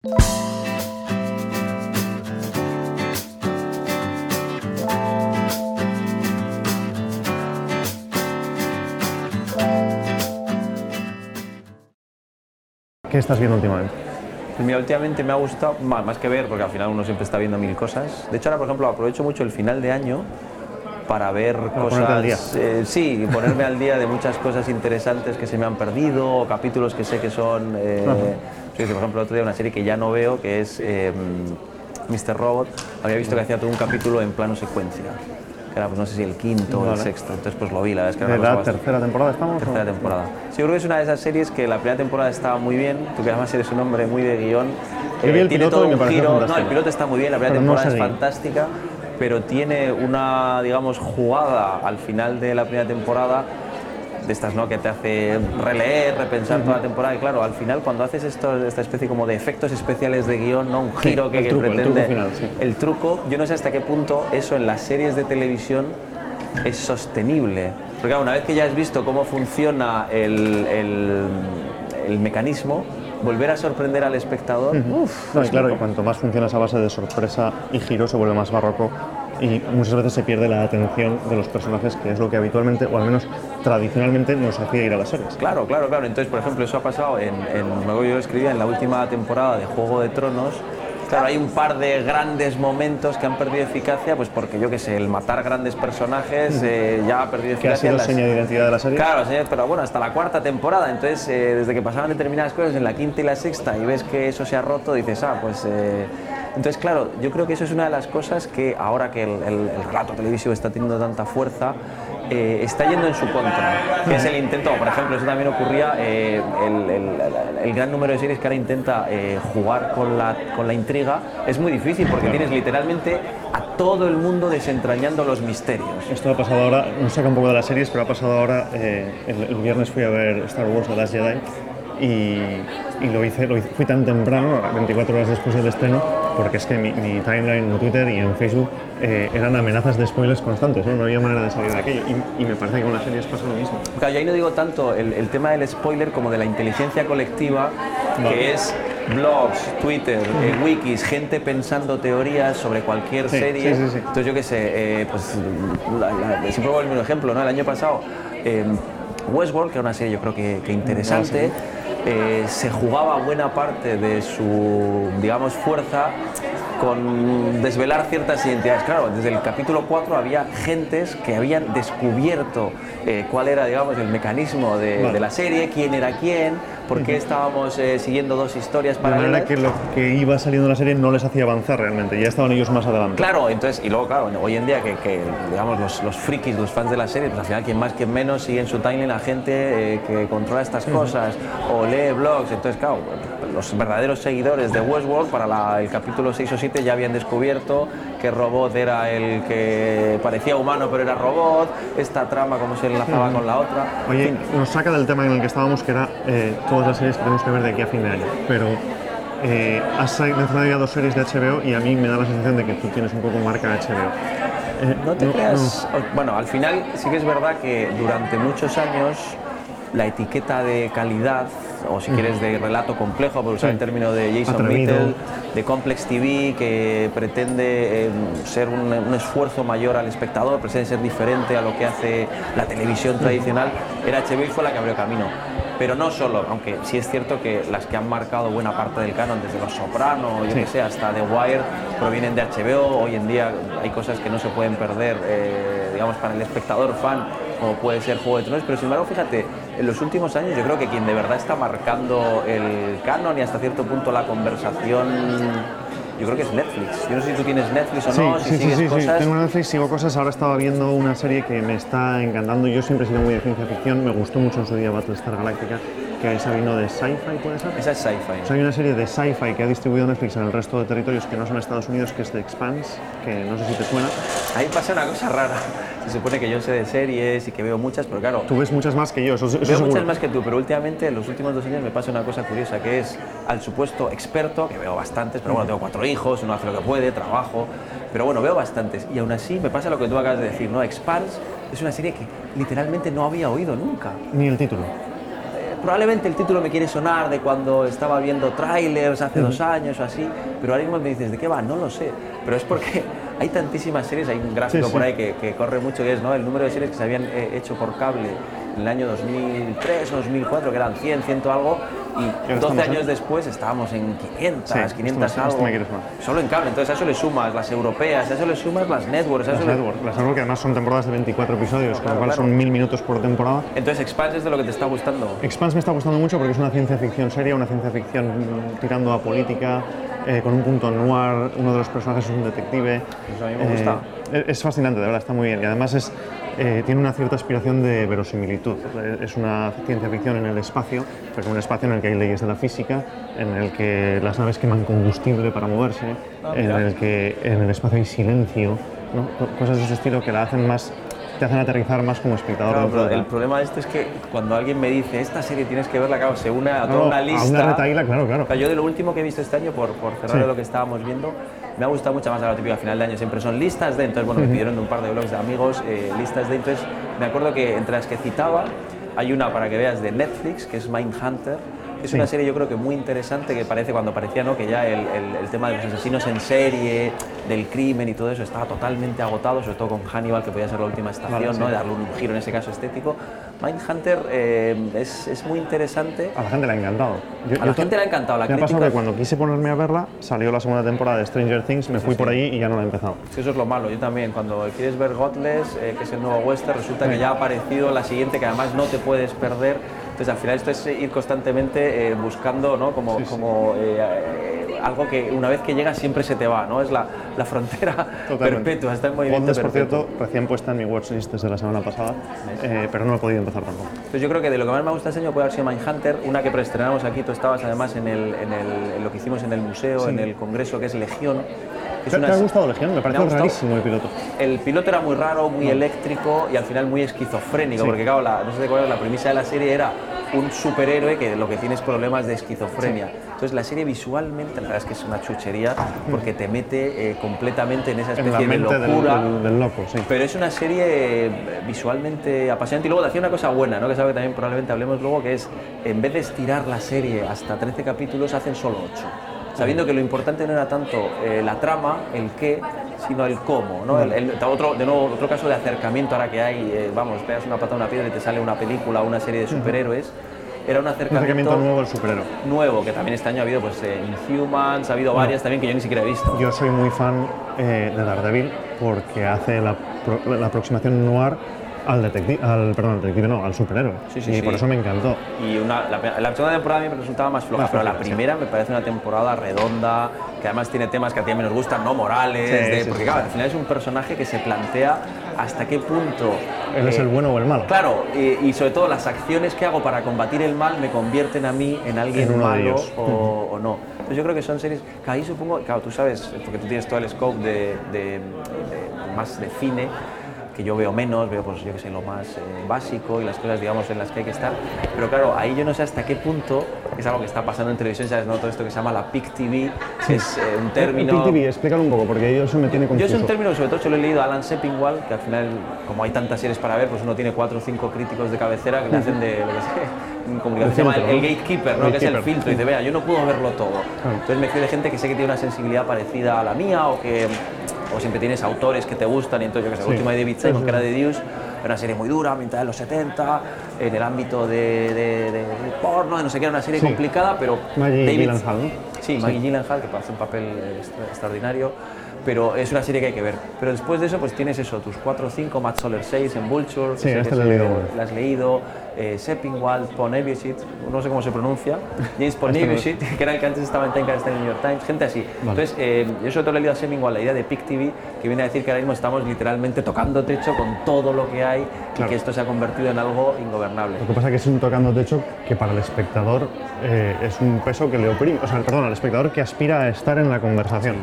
¿Qué estás viendo últimamente? Pues mira, últimamente me ha gustado, más, que ver, porque al final uno siempre está viendo mil cosas. De hecho, ahora, por ejemplo, aprovecho mucho el final de año para ver cosas. ponerte al día. eh, sí, ponerme al día de muchas cosas interesantes que se me han perdido, o capítulos que sé que son. eh, sí, por ejemplo, el otro día una serie que ya no veo, que es eh, Mr. Robot. Había visto que hacía todo un capítulo en plano secuencia. Que era, pues no sé si el quinto o el sexto. Entonces, pues lo vi, la verdad es que ¿De cosa la tercera temporada estamos? o? tercera temporada. Sí, yo creo que es una de esas series que la primera temporada estaba muy bien, tú que además eres un hombre muy de guion. eh, Yo vi el tiene todo un giro. No, el piloto está muy bien, la primera Pero no temporada es fantástica, pero tiene una, digamos, jugada al final de la primera temporada de estas, ¿no? Que te hace releer, repensar toda la temporada. Y claro, al final, cuando haces esto, esta especie como de efectos especiales de guion, ¿no? Un Sí, giro que, el que truco, el pretende. truco final, sí. el truco, yo no sé hasta qué punto eso en las series de televisión es sostenible. Porque claro, una vez que ya has visto cómo funciona el, el- el mecanismo, volver a sorprender al espectador, uf, No, y es claro, y cuanto más funciona esa base de sorpresa y giro, se vuelve más barroco y muchas veces se pierde la atención de los personajes, que es lo que habitualmente, o al menos tradicionalmente, nos hacía ir a las series. Claro, claro, claro. Entonces, por ejemplo, eso ha pasado en, en luego yo escribía en la última temporada de Juego de Tronos. Claro, hay un par de grandes momentos que han perdido eficacia, pues porque yo qué sé, el matar grandes personajes eh, ya ha perdido Que ha eficacia. sido seña de identidad de la serie. Claro, señor, pero bueno, hasta la cuarta temporada. Entonces, eh, desde que pasaban determinadas cosas en la quinta y la sexta y ves que eso se ha roto, dices, ah, pues. eh, Entonces, claro, yo creo que eso es una de las cosas que ahora que el, el- el relato televisivo está teniendo tanta fuerza, eh, está yendo en su contra. Que es el intento, por ejemplo, eso también ocurría, eh, el, el- el gran número de series que ahora intenta eh, jugar con la, con la intriga, es muy difícil porque tienes literalmente a todo el mundo desentrañando los misterios. Esto ha pasado ahora, nos saca un poco de las series, pero ha pasado ahora, el, el viernes fui a ver Star Wars The Last Jedi y, y lo, hice, lo hice- fui tan temprano, 24 horas después del estreno, porque es que mi, mi timeline en Twitter y en Facebook eh, eran amenazas de spoilers constantes, ¿no? no había manera de salir de aquello y, y me parece que con las series pasa lo mismo. Claro, yo ahí no digo tanto el, el tema del spoiler como de la inteligencia colectiva, que es blogs, Twitter, eh, wikis, gente pensando teorías sobre cualquier Sí, serie. sí, sí, sí. Entonces yo qué sé, eh, pues la- la- siempre pongo el mismo ejemplo, ¿no? El año pasado eh, Westworld, que era una serie yo creo que, que interesante, eh, se jugaba buena parte de su, digamos, fuerza con desvelar ciertas identidades. Claro, desde el capítulo 4 había gentes que habían descubierto eh, cuál era, digamos, el mecanismo de, Vale. de la serie, quién era quién, por qué estábamos eh, siguiendo dos historias De manera paralelas. que lo que iba saliendo en la serie no les hacía avanzar realmente, ya estaban ellos más adelante. Claro, entonces, y luego, claro, hoy en día que, que, digamos, los, los frikis, los fans de la serie, pues al final, quien más, quien menos, sigue en su timeline a gente eh, que controla estas cosas o lee blogs. Entonces, claro, los verdaderos seguidores de Westworld para la- el capítulo 6 o 7 ya habían descubierto que robot era el que parecía humano pero era robot, esta trama cómo se enlazaba con la otra. Oye, nos saca del tema en el que estábamos, que era eh, todas las series que tenemos que ver de aquí a fin de año. Pero eh, has mencionado ya dos series de HBO y a mí me da la sensación de que tú tienes un poco marca HBO. Eh, No te creas. Bueno, al final sí que es verdad que durante muchos años la etiqueta de calidad, o si quieres de relato complejo, por usar Sí. el término de Jason Atrevido. Mitchell, de Complex TV, que pretende eh, ser un, un esfuerzo mayor al espectador, pretende ser diferente a lo que hace la televisión tradicional, era HBO y fue la que abrió camino. Pero no solo, aunque sí es cierto que las que han marcado buena parte del canon, desde Los Soprano, yo Sí. que sé, hasta The Wire, provienen de HBO. Hoy en día hay cosas que no se pueden perder, eh, digamos, para el espectador fan, como puede ser Juego de Tronos. Pero sin embargo, fíjate, en los últimos años yo creo que quien de verdad está marcando el canon y hasta cierto punto la conversación, yo creo que es Netflix. Yo no sé si tú tienes Netflix o Sí, no, si sí, sí, sigues sí, sí. cosas. Tengo Netflix, sigo cosas. Ahora estaba viendo una serie que me está encantando. Yo siempre he sido muy de ciencia ficción. Me gustó mucho en su día Battlestar Galactica, que esa vino de sci-fi, ¿puede ser? Esa es sci-fi. O sea, hay una serie de sci-fi que ha distribuido Netflix en el resto de territorios que no son Estados Unidos, que es The Expanse, que no sé si te suena. Ahí pasa una cosa rara. Se supone que yo sé de series y que veo muchas, pero claro, Tú ves muchas más que yo, eso, eso Veo seguro. muchas más que tú, pero últimamente en los últimos dos años me pasa una cosa curiosa, que es al supuesto experto, que veo bastantes, pero bueno, tengo cuatro hijos, uno hace lo que puede, trabajo, pero bueno, veo bastantes. Y aún así me pasa lo que tú acabas de decir, ¿no? Expanse es una serie que literalmente no había oído nunca. Ni el título. Probablemente el título me quiere sonar de cuando estaba viendo trailers hace dos años o así, pero ahora mismo me dices, ¿de qué va? No lo sé. Pero es porque hay tantísimas series, hay un gráfico por ahí que, que, corre mucho, que es ¿no? el número de series que se habían eh, hecho por cable en el año 2003 o 2004, que eran 100, 100 algo, y 12 años después estábamos en 500, 500 algo. Solo en cable, entonces a eso le sumas las europeas, a eso le sumas las networks. las networks, las networks que además son temporadas de 24 episodios, con lo cual son mil minutos por temporada. Entonces Expanse es de lo que te está gustando. Expanse me está gustando mucho porque es una ciencia ficción seria, una ciencia ficción tirando a política, eh, con un punto noir, uno de los personajes es un detective. Eso a mí me gusta. Eh, es fascinante, de verdad, está muy bien. Y además es eh, tiene una cierta aspiración de verosimilitud. Es una ciencia ficción en el espacio, pero un espacio en el que hay leyes de la física, en el que las naves queman combustible para moverse, ah, en el que en el espacio hay silencio, cosas de ese estilo que la hacen más te hacen aterrizar más como espectador. Claro, el problema de esto es que cuando alguien me dice esta serie tienes que verla, claro, se une a toda una lista. A una retaíla, claro, claro. yo de lo último que he visto este año, por, por cerrar lo que estábamos viendo, me ha gustado mucho más a la típica final de año, siempre son listas de, entonces bueno, me pidieron de un par de blogs de amigos, eh, listas de, entonces me acuerdo que entre las que citaba, hay una para que veas de Netflix, que es Mindhunter, es una serie yo creo que muy interesante que parece cuando parecía ¿no? que ya el, el, tema de los asesinos en serie, del crimen y todo eso estaba totalmente agotado, sobre todo con Hannibal que podía ser la última estación, ¿no? darle un giro en ese caso estético. Mindhunter eh, es, es, muy interesante. A la gente le ha encantado. a la gente le ha encantado. La me ha pasado que cuando quise ponerme a verla salió la segunda temporada de Stranger Things, me fui por ahí y ya no la he empezado. eso es lo malo, yo también. Cuando quieres ver Godless, eh, que es el nuevo western, resulta que ya ha aparecido la siguiente que además no te puedes perder entonces, al final esto es ir constantemente eh, buscando, ¿no? Como, como eh, eh, algo que una vez que llegas siempre se te va, ¿no? Es la, la frontera perpetua, está en movimiento por cierto, recién puesta en mi watchlist desde la semana pasada, pero no he podido empezar tampoco. Entonces yo creo que de lo que más me gusta este año puede haber sido Mindhunter, una que preestrenamos aquí, tú estabas además en, el, en, el, en lo que hicimos en el museo, en el congreso, que es Legión, ¿Te, ha gustado Legión? Me parece rarísimo el piloto. El piloto era muy raro, muy eléctrico y al final muy esquizofrénico, porque claro, la, no sé cuál es la premisa de la serie era un superhéroe que lo que tiene es problemas de esquizofrenia. Entonces la serie visualmente, la verdad es que es una chuchería porque te mete eh, completamente en esa especie de locura. Del, loco, sí. Pero es una serie eh, visualmente apasionante y luego te hacía una cosa buena, ¿no? que sabe que también probablemente hablemos luego, que es en vez de estirar la serie hasta 13 capítulos, hacen solo 8 sabiendo que lo importante no era tanto eh, la trama, el qué, sino el cómo. ¿no? El, otro, de nuevo, otro caso de acercamiento ahora que hay, eh, vamos, pegas una pata a una piedra y te sale una película o una serie de superhéroes. Era un acercamiento, nuevo al superhéroe. Nuevo, que también este año ha habido pues, eh, Inhumans, ha habido varias también que yo ni siquiera he visto. Yo soy muy fan de Daredevil porque hace la, la aproximación noir al detective, al, perdón, al detective no, al superhéroe. Sí, sí, y por eso me encantó. Y una, la, la, segunda temporada a mí me resultaba más floja, pero la primera me parece una temporada redonda, que además tiene temas que a ti me nos gustan, no morales, porque claro, al final es un personaje que se plantea hasta qué punto... Él es el eh, bueno o el malo. Claro, y, sobre todo las acciones que hago para combatir el mal me convierten a mí en alguien malo o, no. Entonces yo creo que son series que ahí supongo, claro, tú sabes, porque tú tienes todo el scope de, de más de cine, que yo veo menos, veo pues yo que sé, lo más eh, básico y las cosas digamos en las que hay que estar, pero claro, ahí yo no sé hasta qué punto es algo que está pasando en televisión, ¿sabes? ¿no? Todo esto que se llama la PIC TV, es eh, un término... PIC TV, explícalo un poco, porque yo eso me tiene confuso. Yo es un término, sobre todo yo lo he leído a Alan Sepinwall, que al final, como hay tantas series para ver, pues uno tiene cuatro o cinco críticos de cabecera que le hacen de, lo que sé, como que se llama el, gatekeeper, ¿no? que es el filtro, y dice, vea, yo no puedo verlo todo. Entonces me fío de gente que sé que tiene una sensibilidad parecida a la mía o que o siempre tienes autores que te gustan, y entonces yo que sé, la última de David Simon, que era de Dios, era una serie muy dura, mitad de los 70, en el ámbito de, de, porno, de no sé qué, era una serie complicada, pero Maggie David, Gyllenhaal, ¿no? Sí, Maggie Gyllenhaal, que hace un papel extraordinario pero es una serie que hay que ver. Pero después de eso, pues tienes eso, tus 4 o 5, Matt Soler 6 en Vulture, sí, este lo he leído. La has leído, eh, Seppingwald, Ponevicic, no sé cómo se pronuncia, James Ponevicic, que era el que antes estaba en Time en el New York Times, gente así. Entonces, eh, yo sobre todo he leído a Seppingwald la idea de PIC TV, que viene a decir que ahora mismo estamos literalmente tocando techo con todo lo que hay y que esto se ha convertido en algo ingobernable. Lo que pasa es que es un tocando techo que para el espectador eh, es un peso que le oprime, o sea, perdón, al espectador que aspira a estar en la conversación.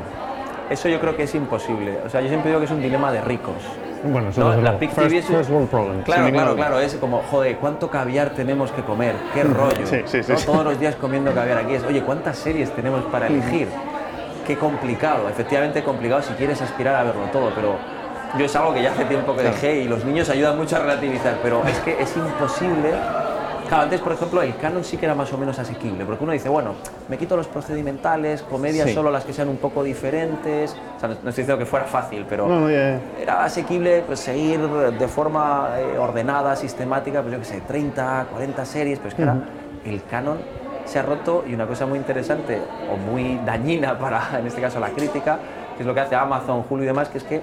Eso yo creo que es imposible. O sea, yo siempre digo que es un dilema de ricos. Bueno, eso es la first, first world problem. Claro, claro, claro. Es como, joder, ¿cuánto caviar tenemos que comer? ¿Qué rollo? Sí, sí, sí, Todos los días comiendo caviar aquí. Es, oye, ¿cuántas series tenemos para elegir? Qué complicado. Efectivamente complicado si quieres aspirar a verlo todo, pero yo es algo que ya hace tiempo que dejé y los niños ayudan mucho a relativizar, pero es que es imposible Claro, antes, por ejemplo, el canon sí que era más o menos asequible, porque uno dice, bueno, me quito los procedimentales, comedias Sí. solo las que sean un poco diferentes. O sea, no, no estoy diciendo que fuera fácil, pero No, era asequible pues, seguir de forma eh, ordenada, sistemática, pues yo qué sé, 30, 40 series, pero es que ahora el canon se ha roto y una cosa muy interesante o muy dañina para, en este caso, la crítica, que es lo que hace Amazon, Hulu y demás, que es que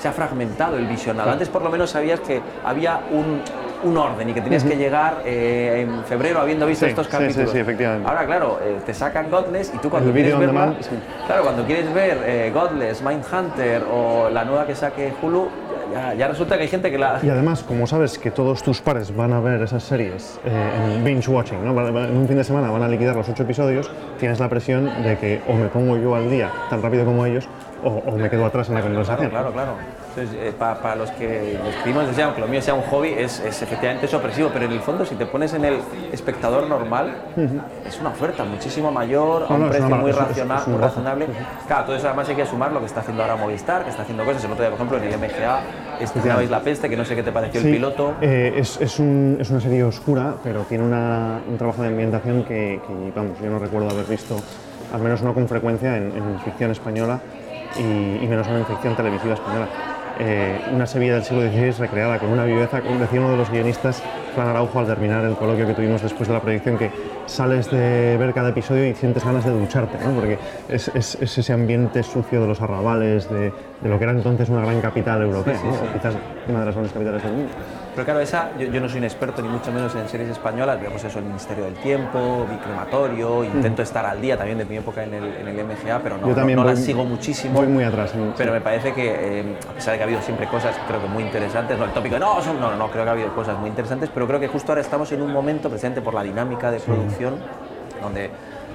se ha fragmentado el visionado. Antes por lo menos sabías que había un, un orden y que tenías que llegar eh, en febrero habiendo visto Sí, estos sí, capítulos. sí, efectivamente. Ahora, claro, eh, te sacan Godless y tú cuando El quieres demand, sí. claro, cuando quieres ver eh, Godless, Mindhunter o la nueva que saque Hulu, ya, ya resulta que hay gente que la... Y además, como sabes que todos tus pares van a ver esas series eh, en binge watching, ¿no? En un fin de semana van a liquidar los ocho episodios, tienes la presión de que o me pongo yo al día tan rápido como ellos o, o me quedo atrás en la conversación. Claro, claro. Entonces, eh, pa- para los que escribimos desde aunque lo mío sea un hobby, es, es efectivamente es opresivo, pero en el fondo, si te pones en el espectador normal, es una oferta muchísimo mayor, a un no, precio muy, razonable. Claro, todo eso además hay que sumar lo que está haciendo ahora Movistar, que está haciendo cosas. El otro día, por ejemplo, en el MGA estrenabais La Peste, que no sé qué te pareció Sí, el piloto. eh, es, es, un- es una serie oscura, pero tiene una- un trabajo de ambientación que, que, vamos, yo no recuerdo haber visto, al menos no con frecuencia, en, en ficción española y, y menos en ficción televisiva española. Eh, una Sevilla del siglo XVI recreada con una viveza, como decía uno de los guionistas, Fran Araujo, al terminar el coloquio que tuvimos después de la proyección, que sales de ver cada episodio y sientes ganas de ducharte, ¿no? porque es, es- es ese ambiente sucio de los arrabales, de, de lo que era entonces una gran capital europea, sí, ¿no? sí. o quizás una de las grandes capitales del mundo. Pero claro, esa, yo, yo no soy un experto ni mucho menos en series españolas, vemos eso, el Ministerio del Tiempo, Mi Crematorio, intento estar al día también de mi época en el, en el MGA, pero no, Yo también no, no voy- las sigo muchísimo. Voy muy atrás. Pero me parece que, eh, a pesar de que ha habido siempre cosas, creo que muy interesantes, no el tópico, no, son, no, no, no, creo que ha habido cosas muy interesantes, pero creo que justo ahora estamos en un momento, precisamente por la dinámica de producción, donde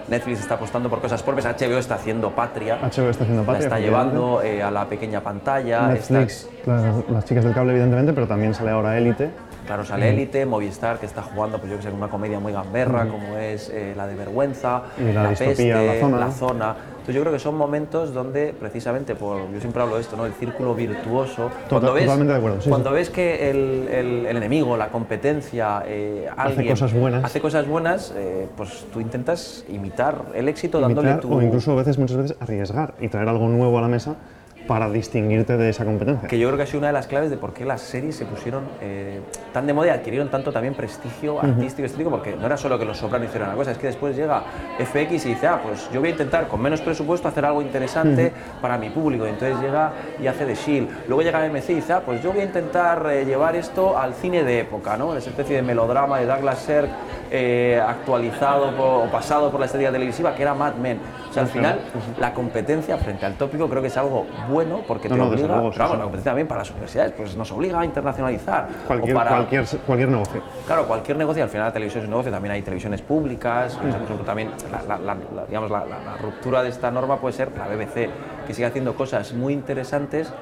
Netflix está apostando por cosas propias, HBO está haciendo Patria, HBO está haciendo la patria. está efectivamente. llevando eh, a la pequeña pantalla, está- claro, las chicas del cable, evidentemente, pero también sale ahora Élite. Claro, sale Élite, Movistar, que está jugando, pues yo que sé, una comedia muy gamberra, como es eh, la de Vergüenza, Y la distopía, Peste, La Zona. Entonces yo creo que son momentos donde, precisamente, por, yo siempre hablo de esto, ¿no? El círculo virtuoso. cuando ves, totalmente de acuerdo, sí, cuando ves que el, el- el enemigo, la competencia, eh, alguien cosas buenas. hace cosas buenas, eh, pues tú intentas imitar el éxito dándole tu... o incluso a veces, muchas veces arriesgar y traer algo nuevo a la mesa para distinguirte de esa competencia. que yo creo que ha sido una de las claves de por qué las series se pusieron eh, tan de moda y adquirieron tanto también prestigio artístico y estético, porque no era solo que los Soprano hicieran una cosa, es que después llega FX y dice, ah, pues yo voy a intentar con menos presupuesto hacer algo interesante para mi público, y entonces llega y hace de Shield. Luego llega MC y dice, ah, pues yo voy a intentar eh, llevar esto al cine de época, ¿no? Esa especie de melodrama de Douglas Sirk eh, actualizado por- o pasado por la estética televisiva, que era Mad Men. O sea, al final, la competencia frente al tópico creo que es algo bueno porque te no, obliga, luego, pero vamos, la competencia también para las universidades, pues nos obliga a internacionalizar. Cualquier, para, cualquier, cualquier negocio. Claro, cualquier negocio, al final la televisión es un negocio, también hay televisiones públicas, por ejemplo, también la, la- la- la- digamos, la ruptura de esta norma puede ser la BBC, que sigue haciendo cosas muy interesantes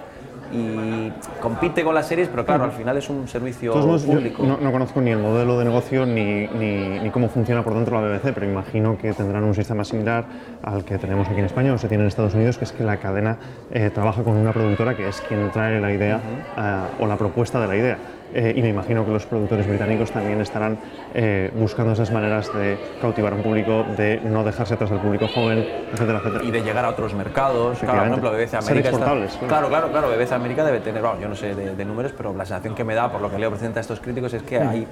y compite con las series, pero claro, al final es un servicio público. no, no conozco ni el modelo de negocio ni, ni, ni cómo funciona por dentro la BBC, pero imagino que tendrán un sistema similar al que tenemos aquí en España o se tiene en Estados Unidos, que es que la cadena eh, trabaja con una productora que es quien trae la idea eh, o la propuesta de la idea. Eh, y me imagino que los productores británicos también estarán eh, buscando esas maneras de cautivar a un público, de no dejarse atrás del público joven, etcétera, etcétera. y de llegar a otros mercados. Claro, por ejemplo, BBC América. está- claro. claro, claro. BBC América debe tener, bueno, yo no sé de, de números, pero la sensación que me da, por lo que leo presenta a estos críticos, es que hay,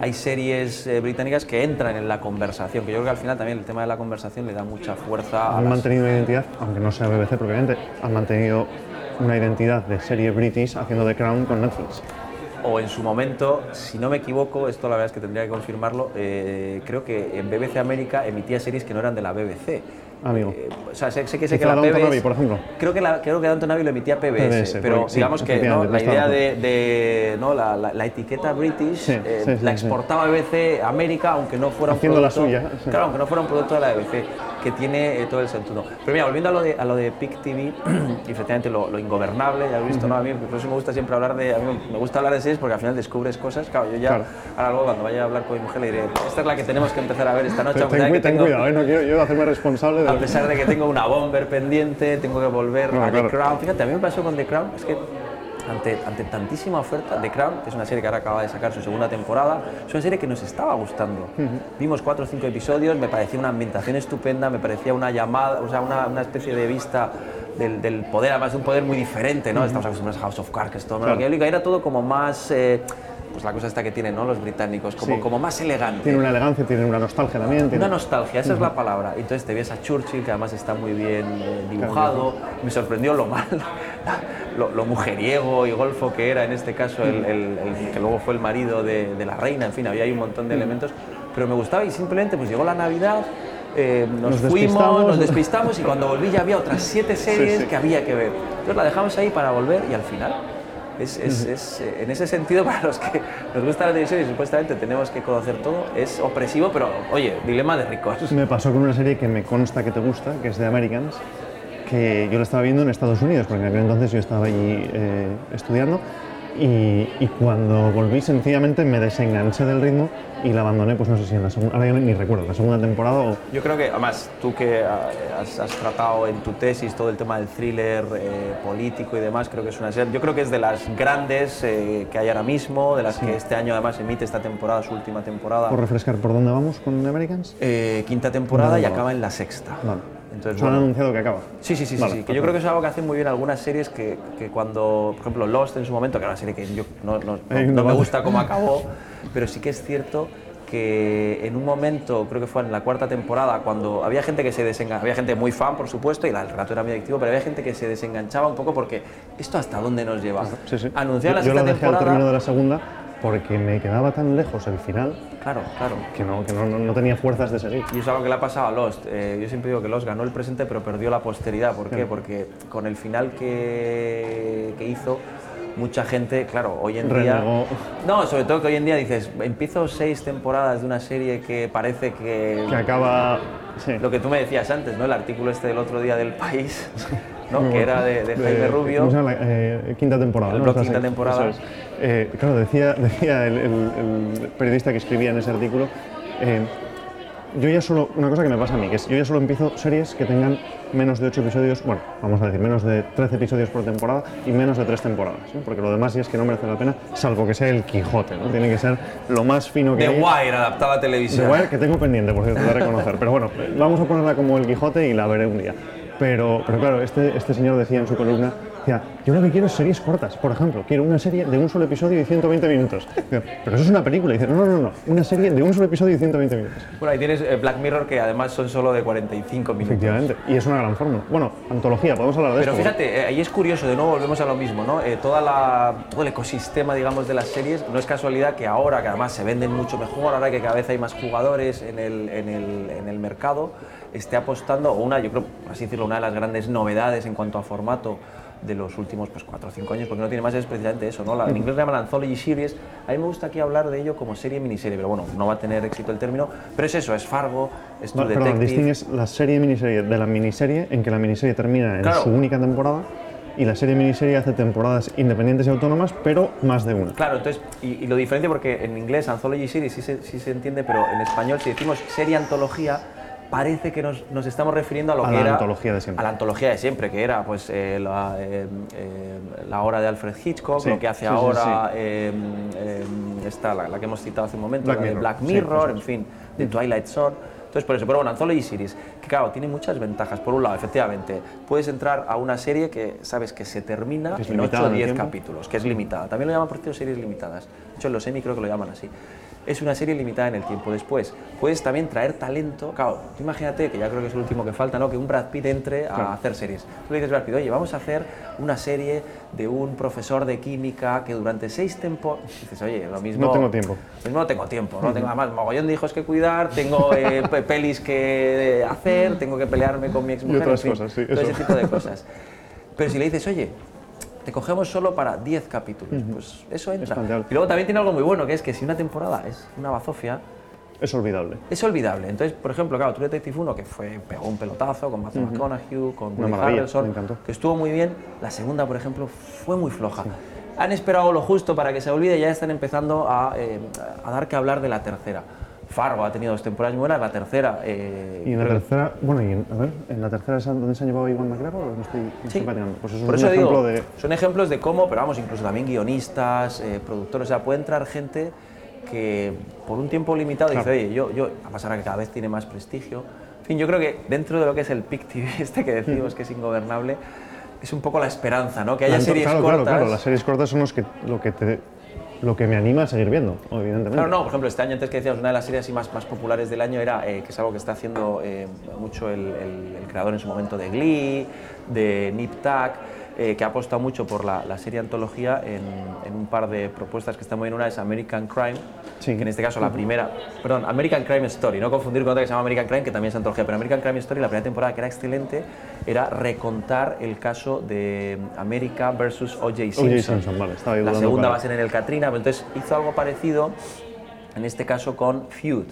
hay series eh, británicas que entran en la conversación. Que yo creo que al final también el tema de la conversación le da mucha fuerza a han las- mantenido una identidad, aunque no sea BBC propiamente, han mantenido una identidad de serie british haciendo The Crown con Netflix. O en su momento, si no me equivoco, esto la verdad es que tendría que confirmarlo, eh, creo que en BBC América emitía series que no eran de la BBC. Amigo. Eh, o sea, sé, sé que sé que la PBS, Abbey, por ejemplo. Creo que, la, creo que Abbey lo emitía PBS, PBS, pero sí, digamos que la idea de, de, ¿no? la, la- la etiqueta British Sí, eh, sí, la exportaba BBC a América, aunque no fuera un Haciendo la producto, suya. Claro, aunque no fuera un producto de la BBC, que tiene eh, todo el sentido. Pero mira, volviendo a lo de, a lo de PIC TV, y efectivamente lo, lo ingobernable, ya has visto, ¿no? A mí por eso me gusta siempre hablar de, a mí me gusta hablar de series porque al final descubres cosas. Claro, yo ya, Claro. ahora luego cuando vaya a hablar con mi mujer le diré, esta es la que tenemos que empezar a ver esta noche, Ten, que tengo- cuidado, ¿eh? no quiero yo hacerme responsable de a pesar de que tengo una bomber pendiente, tengo que volver No, a claro. The Crown. Fíjate, a mí me pasó con The Crown, es que ante, ante tantísima oferta, The Crown, que es una serie que ahora acaba de sacar su segunda temporada, es una serie que nos estaba gustando. Vimos cuatro o cinco episodios, me parecía una ambientación estupenda, me parecía una llamada, o sea, una, una especie de vista del, del poder, además de un poder muy diferente, ¿no? Estamos acostumbrados a House of Cards, que es todo Claro. era todo como más, eh, pues la cosa esta que tienen, ¿no? Los británicos, como, Sí. como más elegante. Tiene una elegancia, tiene una nostalgia también. Una nostalgia, esa es la palabra. Y Entonces te ves a Churchill, que además está muy bien eh, dibujado. Me sorprendió lo mal, lo, lo mujeriego y golfo que era en este caso, el, el- el que luego fue el marido de, de la reina. En fin, había ahí un montón de elementos. Pero me gustaba y simplemente pues llegó la Navidad. eh, nos, Nos fuimos, despistamos. nos despistamos y cuando volví ya había otras siete series sí. que había que ver. Entonces la dejamos ahí para volver y al final es, es- es, eh, en ese sentido, para los que nos gusta la televisión y supuestamente tenemos que conocer todo, es opresivo, pero oye, dilema de ricos. Me pasó con una serie que me consta que te gusta, que es The Americans, que yo la estaba viendo en Estados Unidos, porque en aquel entonces yo estaba allí eh, estudiando, y, y cuando volví sencillamente me desenganché del ritmo y la abandoné, pues no sé si en la segunda, ahora ya ni recuerdo, la segunda temporada o... Yo creo que, además, tú que ah, has, has tratado en tu tesis todo el tema del thriller eh, político y demás, creo que es una serie, yo creo que es de las grandes eh, que hay ahora mismo, de las que este año además emite esta temporada, su última temporada. ¿Por refrescar por dónde vamos con The Americans? Eh, quinta temporada y No, no. acaba en la sexta. Vale. Entonces, Solo han bueno, anunciado que acaba. Sí, sí, sí, sí, Vale, sí, que yo creo que es algo que hacen muy bien algunas series que, que cuando, por ejemplo, Lost en su momento, que era una serie que yo no, no- no- no me gusta cómo acabó, pero sí que es cierto que en un momento, creo que fue en la cuarta temporada, cuando había gente que se desenganchaba, había gente muy fan, por supuesto, y el relato era muy adictivo, pero había gente que se desenganchaba un poco porque esto hasta dónde nos lleva. Sí, sí. Anunciar la yo, yo lo dejé al temporada... término de la segunda porque me quedaba tan lejos el final Claro, claro. que no, que no, no- no tenía fuerzas de seguir. Y es algo que le ha pasado a Lost. Eh, yo siempre digo que Lost ganó el presente pero perdió la posteridad. ¿Por qué? Porque con el final que, que hizo, mucha gente, claro, hoy en día... Renegó. No, sobre todo que hoy en día dices, empiezo seis temporadas de una serie que parece que... Que acaba... Sí. Lo que tú me decías antes, ¿no? El artículo este del otro día del País, ¿no? Muy que bueno. era de, de Jaime Rubio. Eh, quinta temporada. El quinta temporada. Es. Eh, claro, decía, decía el, el- el periodista que escribía en ese artículo, eh, yo ya solo, una cosa que me pasa a mí, que es yo ya solo empiezo series que tengan menos de 8 episodios, bueno, vamos a decir, menos de 13 episodios por temporada y menos de 3 temporadas, ¿no? porque lo demás ya es que no merece la pena, salvo que sea el Quijote, ¿no? Tiene que ser lo más fino que The haya. Wire, adaptada a The televisión. Wire, que tengo pendiente, por cierto, de reconocer. Pero bueno, vamos a ponerla como el Quijote y la veré un día. Pero, pero claro, este, este señor decía en su columna, decía, yo lo que quiero es series cortas, por ejemplo, quiero una serie de un solo episodio y 120 minutos. Pero eso es una película. Dice, no, no, no, no, una serie de un solo episodio y 120 minutos. Bueno, ahí tienes eh, Black Mirror, que además son solo de 45 minutos. Efectivamente, y es una gran fórmula. Bueno, antología, podemos hablar de Pero esto. fíjate, eh, ahí es curioso, de nuevo volvemos a lo mismo, ¿no? Eh, toda la, todo el ecosistema, digamos, de las series, no es casualidad que ahora, que además se venden mucho mejor, ahora que cada vez hay más jugadores en el, en el, en el mercado, esté apostando, o una, yo creo, así decirlo, una de las grandes novedades en cuanto a formato de los últimos pues, cuatro o cinco años, porque no tiene más, es precisamente eso, ¿no? La, en inglés le llaman Anthology Series, a mí me gusta aquí hablar de ello como serie miniserie, pero bueno, no va a tener éxito el término, pero es eso, es Fargo, es True Detective... distingues la serie miniserie de la miniserie en que la miniserie termina en Claro. su única temporada y la serie miniserie hace temporadas independientes y autónomas, pero más de una. Claro, entonces, y, y lo diferencia porque en inglés Anthology Series sí se, sí se entiende, pero en español si decimos serie antología, parece que nos, nos estamos refiriendo a lo A que la era... antología de siempre. A la antología de siempre, que era pues eh, la, eh, eh, la hora de Alfred Hitchcock, Sí, lo que hace sí, ahora eh, eh, esta, la, la que hemos citado hace un momento, Black la de Mirror, Black Mirror, en fin, de Twilight Zone. Entonces, por eso, pero bueno, Anthology Series, que claro, tiene muchas ventajas. Por un lado, efectivamente, puedes entrar a una serie que sabes que se termina Que en limitada 8 o en el 10 tiempo. capítulos, que es limitada. También lo llaman, por cierto, series limitadas. De hecho, en los semi creo que lo llaman así. Es una serie limitada en el tiempo. Después, puedes también traer talento. Claro, tú imagínate, que ya creo que es el último que falta, ¿no? Que un Brad Pitt entre a Claro. hacer series. Tú le dices, Brad Pitt, oye, vamos a hacer una serie de un profesor de química que durante seis temporadas... Dices, oye, lo mismo... No tengo tiempo. Lo mismo no tengo tiempo, ¿no? Tengo además mogollón de hijos que cuidar, tengo eh, pe- pelis que hacer, tengo que pelearme con mi exmujer, otras en fin, cosas, sí, todo eso. ese tipo de cosas. Pero si le dices, oye, te cogemos solo para 10 capítulos, pues eso entra. planteable. Y luego también tiene algo muy bueno, que es que si una temporada es una bazofia, Es olvidable. es olvidable. Entonces, por ejemplo, claro, True Detective 1, que fue, pegó un pelotazo con Matthew McConaughey, con Woody Harrelson, que estuvo muy bien. La segunda, por ejemplo, fue muy floja. Han esperado lo justo para que se olvide y ya están empezando a, eh, a dar que hablar de la tercera. Fargo ha tenido dos temporadas muy buenas, la tercera... eh, Y en la tercera, bueno, y en, a ver, en la tercera, ¿es ¿dónde se ha llevado Iwan McGregor? ¿O No estoy, no estoy Sí. Pues eso Por es eso un digo, ejemplo de... son ejemplos de cómo, pero vamos, incluso también guionistas, eh, productores, o sea, puede entrar gente que por un tiempo limitado dice, oye, yo, yo, a pasar a que cada vez tiene más prestigio. En fin, yo creo que dentro de lo que es el PIC TV, este que decimos que es ingobernable, es un poco la esperanza, ¿no? Que haya Claro, series claro, cortas. Claro, claro, las series cortas son los que, lo, que te, lo que me anima a seguir viendo, evidentemente. Claro, no, por ejemplo, este año, antes que decíamos, una de las series más, más populares del año era, eh, que es algo que está haciendo eh, mucho el, el- el creador en su momento de Glee, de Nip Tuck, eh, que ha apostado mucho por la, la serie antología en, en un par de propuestas que está muy bien. Una es American Crime, Sí. que en este caso la primera, perdón, American Crime Story, no confundir con otra que se llama American Crime, que también es antología, pero American Crime Story, la primera temporada que era excelente, era recontar el caso de America versus O.J. Simpson. O.J. Simpson, vale, La segunda para- va a ser en el Katrina, pero entonces hizo algo parecido, en este caso con Feud,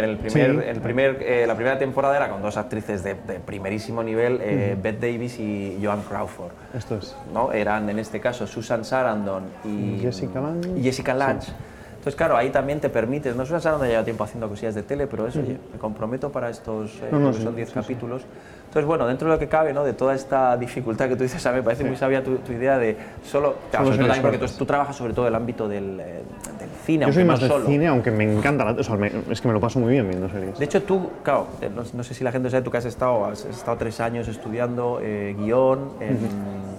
que en el primer, Sí. el primer, eh, la primera temporada era con dos actrices de, de primerísimo nivel, eh, Bette Davis y Joan Crawford. Esto es. ¿no? Eran en este caso Susan Sarandon y Jessica Lange. y Jessica Lange. Entonces, claro, ahí también te permites, no Susan Sarandon ya lleva tiempo haciendo cosillas de tele, pero eso, oye, me comprometo para estos, eh, No, no, sí, son 10 sí, sí. capítulos. Entonces, bueno, dentro de lo que cabe, ¿no? de toda esta dificultad que tú dices, a mí me parece muy sabia tu, tu idea de solo, claro, sobre todo porque tú, tú trabajas sobre todo el ámbito del, eh, del cine, Yo soy no más de solo. cine, aunque me encanta la... O sea, me- es que me lo paso muy bien viendo series. De hecho, tú, claro, eh, no, no sé si la gente sabe, tú que has estado, has estado tres años estudiando eh, guion en,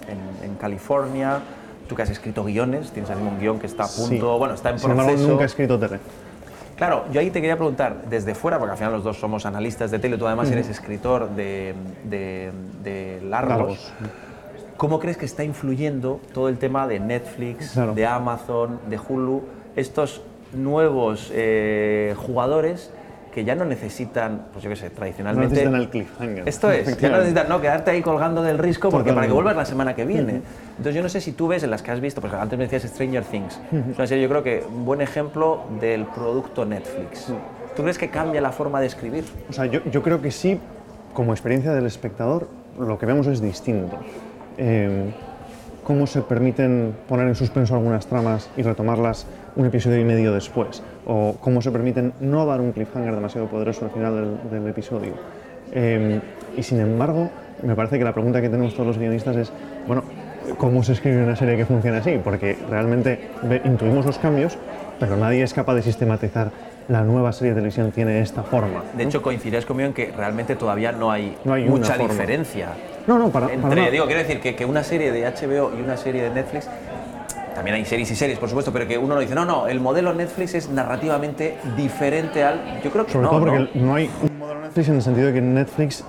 en- en California, tú que has escrito guiones, tienes un guion que está a punto, Sí. bueno, está en Sin proceso. embargo, nunca he escrito tele. Claro, yo ahí te quería preguntar, desde fuera, porque al final los dos somos analistas de tele, tú además eres escritor de, de- de largos. Largos. ¿Cómo crees que está influyendo todo el tema de Netflix, Claro. de Amazon, de Hulu, estos nuevos eh, jugadores que ya no necesitan, pues yo qué sé, No tradicionalmente... necesitan el cliffhanger. Esto es, ya no necesitas no, quedarte ahí colgando del risco porque para que Totalmente. vuelvas la semana que viene. Entonces yo no sé si tú ves en las que has visto, pues antes me decías Stranger Things, es una serie yo creo que un buen ejemplo del producto Netflix. ¿Tú crees que cambia la forma de escribir? O sea, yo, yo creo que sí, como experiencia del espectador, lo que vemos es distinto. Eh, cómo se permiten poner en suspenso algunas tramas y retomarlas un episodio y medio después, o cómo se permiten no dar un cliffhanger demasiado poderoso al final del, del episodio. Eh, y sin embargo, me parece que la pregunta que tenemos todos los guionistas es, bueno, ¿cómo se escribe una serie que funciona así? Porque realmente intuimos los cambios, pero nadie es capaz de sistematizar la nueva serie de televisión tiene esta forma. De hecho, coincidirás conmigo en que realmente todavía no hay, No hay una mucha diferencia. No, no, para, para Entre, nada. digo, quiero decir que, que una serie de HBO y una serie de Netflix, también hay series y series, por supuesto, pero que uno no dice, no, no, el modelo Netflix es narrativamente diferente al. Yo creo que Sobre no. todo porque ¿no? no hay un modelo Netflix en el sentido de que Netflix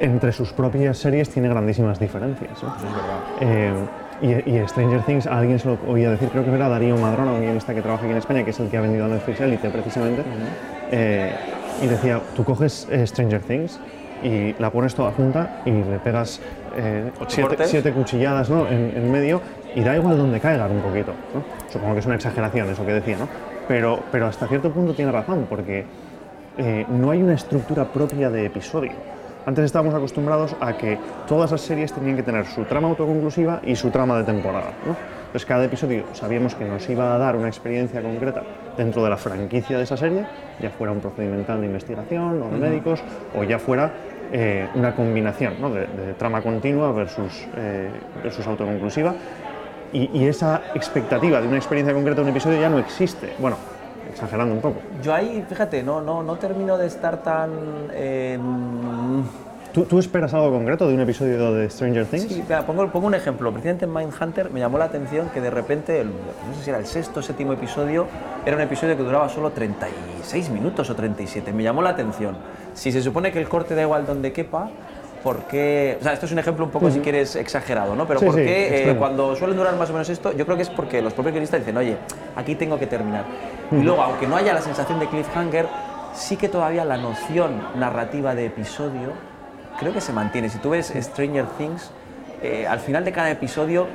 entre sus propias series tiene grandísimas diferencias. ¿no? Eh, y, y Stranger Things, a alguien se lo oía decir, creo que era Darío Madrona, un guionista que trabaja aquí en España, que es el que ha vendido a Netflix Elite precisamente, eh, y decía, tú coges eh, Stranger Things y la pones toda junta y le pegas eh, ¿Ocho siete, siete cuchilladas ¿no? en, en medio y da igual donde caigan un poquito. ¿no? Supongo que es una exageración eso que decía, ¿no? pero, pero hasta cierto punto tiene razón, porque eh, no hay una estructura propia de episodio. Antes estábamos acostumbrados a que todas las series tenían que tener su trama autoconclusiva y su trama de temporada. ¿no? Entonces cada episodio sabíamos que nos iba a dar una experiencia concreta dentro de la franquicia de esa serie, ya fuera un procedimental de investigación o de médicos, o ya fuera eh, una combinación ¿no? de, de trama continua versus, eh, versus autoconclusiva. Y, y esa expectativa de una experiencia concreta de un episodio ya no existe. Bueno, exagerando un poco. Yo ahí, fíjate, no, no, no termino de estar tan. eh, ¿Tú, tú esperas algo concreto de un episodio de Stranger Things? Sí, mira, pongo, pongo un ejemplo. Precisamente en Mindhunter me llamó la atención que de repente, el- no sé si era el sexto o séptimo episodio, era un episodio que duraba solo 36 minutos o 37. Me llamó la atención. Si se supone que el corte da igual donde quepa, ¿por qué? O sea, esto es un ejemplo un poco, si quieres, exagerado, ¿no? Pero Sí, ¿por sí, qué eh, cuando suelen durar más o menos esto? Yo creo que es porque los propios guionistas dicen, oye, aquí tengo que terminar. Y luego, aunque no haya la sensación de cliffhanger, sí que todavía la noción narrativa de episodio creo que se mantiene. Si tú ves Stranger Things, eh, al final de cada episodio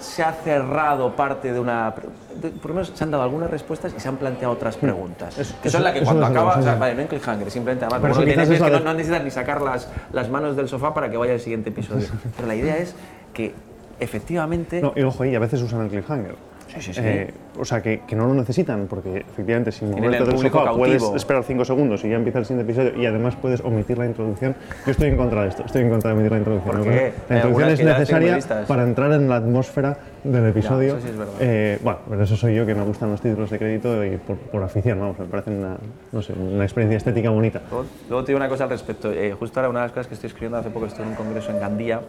se ha cerrado parte de una... de- Por lo menos se han dado algunas respuestas y se han planteado otras preguntas. Eso- que son las que eso cuando desde luego, acaba... O sea, vale, no en cliffhanger, simplemente además... Pero como eso lo que quizás tienes es es que la no, no necesitas ni sacar las, las manos del sofá para que vaya el siguiente episodio. Pero la idea es que efectivamente... No, y ojo, y a veces usan el cliffhanger. Sí, sí, sí. Eh, o sea, que, que no lo necesitan, porque efectivamente sin moverte el del sofá puedes cautivo. esperar 5 segundos y ya empieza el siguiente episodio y además puedes omitir la introducción. Yo estoy en contra de esto, estoy en contra de omitir la introducción. ¿Por qué? La introducción es necesaria para entrar en la atmósfera del episodio. eso sí es verdad. Eh, bueno, pero eso soy yo que me gustan los títulos de crédito y por, por afición, vamos, me parece una, no sé, una experiencia estética bonita. Luego, luego te digo una cosa al respecto. Eh, justo ahora una de las cosas que estoy escribiendo hace poco estuve en un congreso en Gandía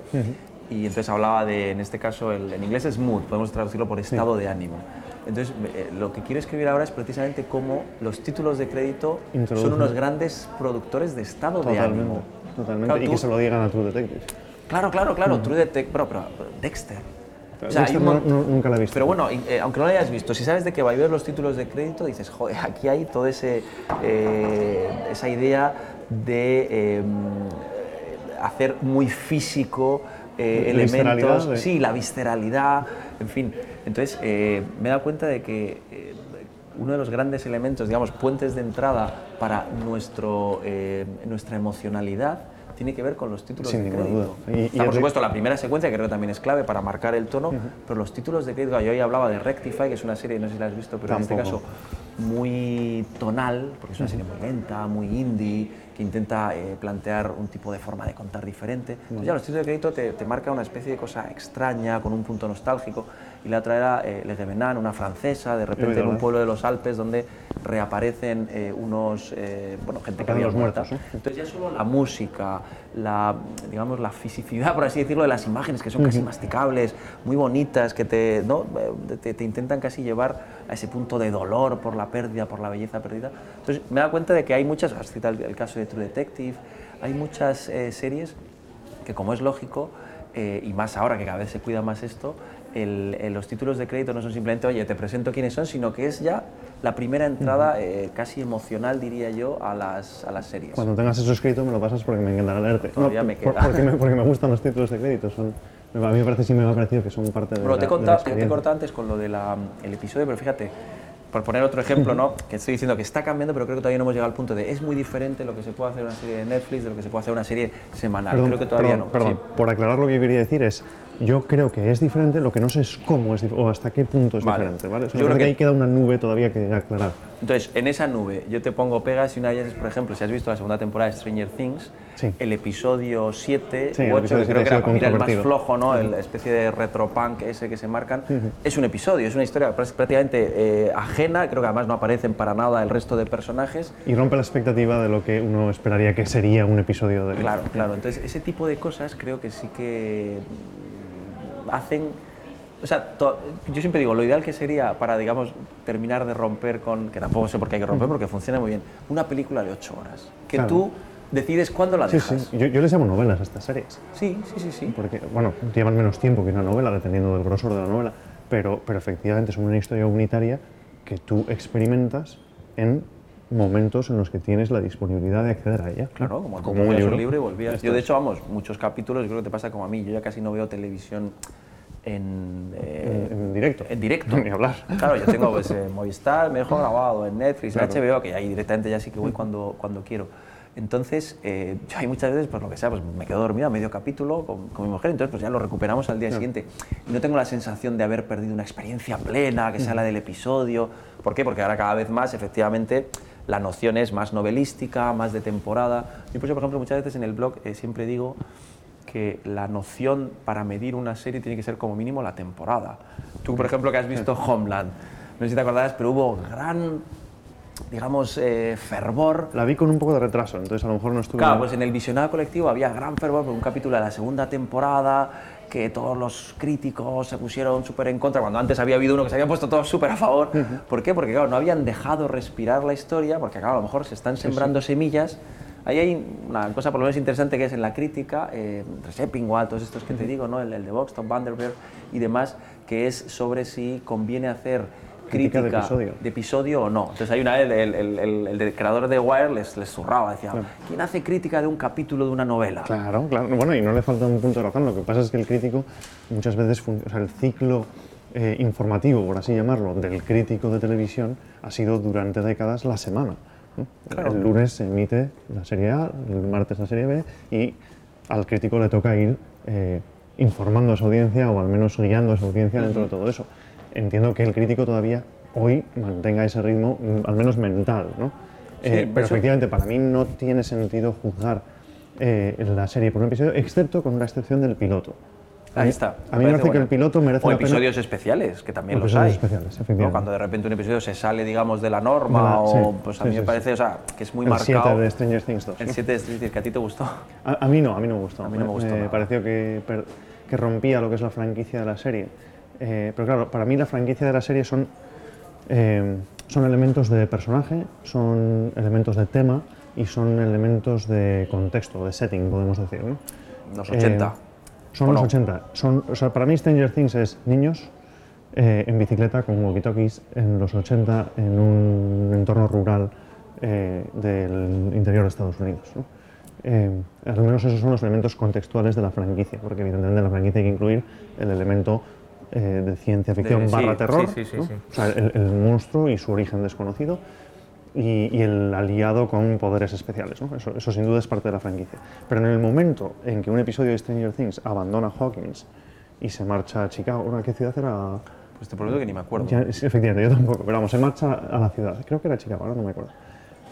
y entonces hablaba de, en este caso, el- en inglés es mood, podemos traducirlo por estado de ánimo. Entonces, eh, lo que quiero escribir ahora es precisamente cómo los títulos de crédito son unos grandes productores de estado de ánimo. totalmente. Claro, y tú- que se lo digan a True Detective. Claro, claro, claro, True Detective, pero, pero Dexter. O sea, hay Dexter un no- nunca la he visto. Pero bueno, eh, aunque no lo hayas visto, si sabes de qué va y ves los títulos de crédito, dices, joder, aquí hay toda eh, esa idea de eh, hacer muy físico eh, La elementos. de- Sí, la visceralidad, en fin. Entonces, eh, me he dado cuenta de que eh, uno de los grandes elementos, digamos, puentes de entrada para nuestro, nuestra emocionalidad tiene que ver con los títulos Sin de crédito. duda. Y- por es- supuesto, la primera secuencia, que creo que también es clave para marcar el tono, pero los títulos de crédito, yo hoy hablaba de Rectify, que es una serie, no sé si la has visto, pero en este caso muy tonal, porque es una serie muy lenta, muy indie, que intenta eh, plantear un tipo de forma de contar diferente. Entonces ya los títulos de crédito te, te marca una especie de cosa extraña, con un punto nostálgico. Y la otra era eh, Le Revenant, una francesa, de repente en un pueblo de los Alpes donde reaparecen eh, unos, eh, bueno, gente que había muerta. Entonces ya solo la música, la, digamos, la fisicidad, por así decirlo, de las imágenes que son casi masticables, muy bonitas, que te, ¿no? Eh, te, te intentan casi llevar a ese punto de dolor por la pérdida, por la belleza perdida. Entonces me he dado cuenta de que hay muchas, has citado el, el caso de True Detective, hay muchas series que como es lógico, eh, y más ahora que cada vez se cuida más esto, el- el- los títulos de crédito no son simplemente, oye, te presento quiénes son, sino que es ya la primera entrada eh, casi emocional, diría yo, a las, a las series. Cuando tengas eso escrito me lo pasas porque me encantará leerte. Todavía me por- queda. porque, me, porque me gustan los títulos de crédito. Son, a mí me parece, sí me ha parecido que son parte de Bueno, la, te he de la te cortado antes con lo del episodio, pero fíjate, por poner otro ejemplo, ¿no? que estoy diciendo que está cambiando, pero creo que todavía no hemos llegado al punto de es muy diferente lo que se puede hacer una serie de Netflix de lo que se puede hacer una serie semanal. Perdón, creo que todavía perdón, no. perdón. sí. Por aclarar lo que yo quería decir es, yo creo que es diferente, lo que no sé es cómo es o hasta qué punto es Vale. diferente. ¿vale? O sea, Yo creo que que- ahí queda una nube todavía que aclarar. Entonces, en esa nube yo te pongo pegas y una de ellas es, por ejemplo, si has visto la segunda temporada de Stranger Things, Sí. el episodio 7 Sí, u 8, episodio que creo que era mira, el más flojo, ¿no? El especie de retropunk ese que se marcan, es un episodio, es una historia prá- prácticamente eh, ajena, creo que además no aparecen para nada el resto de personajes. Y rompe la expectativa de lo que uno esperaría que sería un episodio de... Claro, claro. Entonces, ese tipo de cosas creo que sí que hacen. O sea, to- yo siempre digo, lo ideal que sería para, digamos, terminar de romper con. que tampoco sé por qué hay que romper, porque funciona muy bien. Una película de ocho horas. Que Claro. tú decides cuándo la Sí, dejas. sí. Yo, yo les llamo novelas a estas series. Sí, sí, sí. sí. Porque, bueno, llevan menos tiempo que una novela, dependiendo del grosor de la novela, pero, pero efectivamente son una historia unitaria que tú experimentas en momentos en los que tienes la disponibilidad de acceder a ella. Claro, como, como un libro. libro y volvías. Yo, de hecho, vamos, muchos capítulos, yo creo que te pasa como a mí. Yo ya casi no veo televisión en. eh, En, en directo. En directo. Ni hablar. Claro, yo tengo pues, eh, Movistar, me dejo grabado en Netflix, en HBO, que ahí directamente ya sí que voy cuando, cuando quiero. Entonces, eh, yo hay muchas veces, pues lo que sea, pues me quedo dormido a medio capítulo con, con mi mujer, entonces pues ya lo recuperamos al día siguiente. No tengo la sensación de haber perdido una experiencia plena, que sea la del episodio. ¿Por qué? Porque ahora cada vez más, efectivamente, la noción es más novelística, más de temporada. Yo, por ejemplo, muchas veces en el blog eh, siempre digo que la noción para medir una serie tiene que ser como mínimo la temporada. Tú, por ejemplo, que has visto Homeland, no sé si te acordarás, pero hubo gran, digamos, eh, fervor. La vi con un poco de retraso, entonces a lo mejor no estuve... Claro, pues en el visionado colectivo había gran fervor por un capítulo de la segunda temporada que todos los críticos se pusieron súper en contra, cuando antes había habido uno que se había puesto todos súper a favor. ¿Por qué? Porque, claro, no habían dejado respirar la historia, porque, claro, a lo mejor se están sembrando semillas. Ahí hay una cosa por lo menos interesante que es en la crítica, eh, entre Seppingwall, todos estos que te digo, ¿no? el, el de Vox, Tom Vanderberg y demás, que es sobre si conviene hacer Crítica crítica, de episodio. de episodio o no. Entonces hay una vez, el, el, el, creador de Wire les, les zurraba, decía, ¿quién hace crítica de un capítulo de una novela? Claro, claro. Bueno, y no le falta un punto de razón. Lo que pasa es que el crítico muchas veces, o sea, el ciclo eh, informativo, por así llamarlo, del crítico de televisión ha sido durante décadas la semana. ¿no? El lunes se emite la serie A, el martes la serie B y al crítico le toca ir eh, informando a su audiencia o al menos guiando a su audiencia dentro de todo eso. Entiendo que el crítico todavía hoy mantenga ese ritmo, mm, al menos mental, ¿no? Eh, pero efectivamente, para mí no tiene sentido juzgar eh, la serie por un episodio, excepto con la excepción del piloto. Ahí está. A mí me parece que el piloto merece o la pena. episodios especiales, que también O los hay. especiales, ¿no? efectivamente. Cuando de repente un episodio se sale, digamos, de la norma, De la- o sí, pues a sí, mí me sí, parece, sí. o sea, que es muy el marcado. 7 de Stranger Things 2. El ¿no? 7 de Stranger Things, que a ti te gustó. A, a mí no, a mí no me gustó. A mí no me gustó nada. pareció que, per- que rompía lo que es la franquicia de la serie. Eh, pero claro, para mí la franquicia de la serie son, eh, son elementos de personaje, son elementos de tema y son elementos de contexto, de setting, podemos decir. ¿no? Los Eh, 80. son ¿O los no? 80. Son, o sea, para mí Stranger Things es niños eh, en bicicleta con walkie-talkies en los 80 en un entorno rural eh, del interior de Estados Unidos. ¿no? Eh, al menos esos son los elementos contextuales de la franquicia, porque evidentemente en la franquicia hay que incluir el elemento eh, de ciencia ficción De- sí, barra terror, sí, sí, sí, ¿no? sí. o sea, el, el monstruo y su origen desconocido y, y el aliado con poderes especiales. ¿no? Eso, eso sin duda es parte de la franquicia. Pero en el momento en que un episodio de Stranger Things abandona Hawkins y se marcha a Chicago. ¿qué ciudad era? Pues te prometo que ni me acuerdo. Ya, sí, efectivamente, yo tampoco, pero vamos, se marcha a la ciudad, creo que era Chicago, ahora no me acuerdo.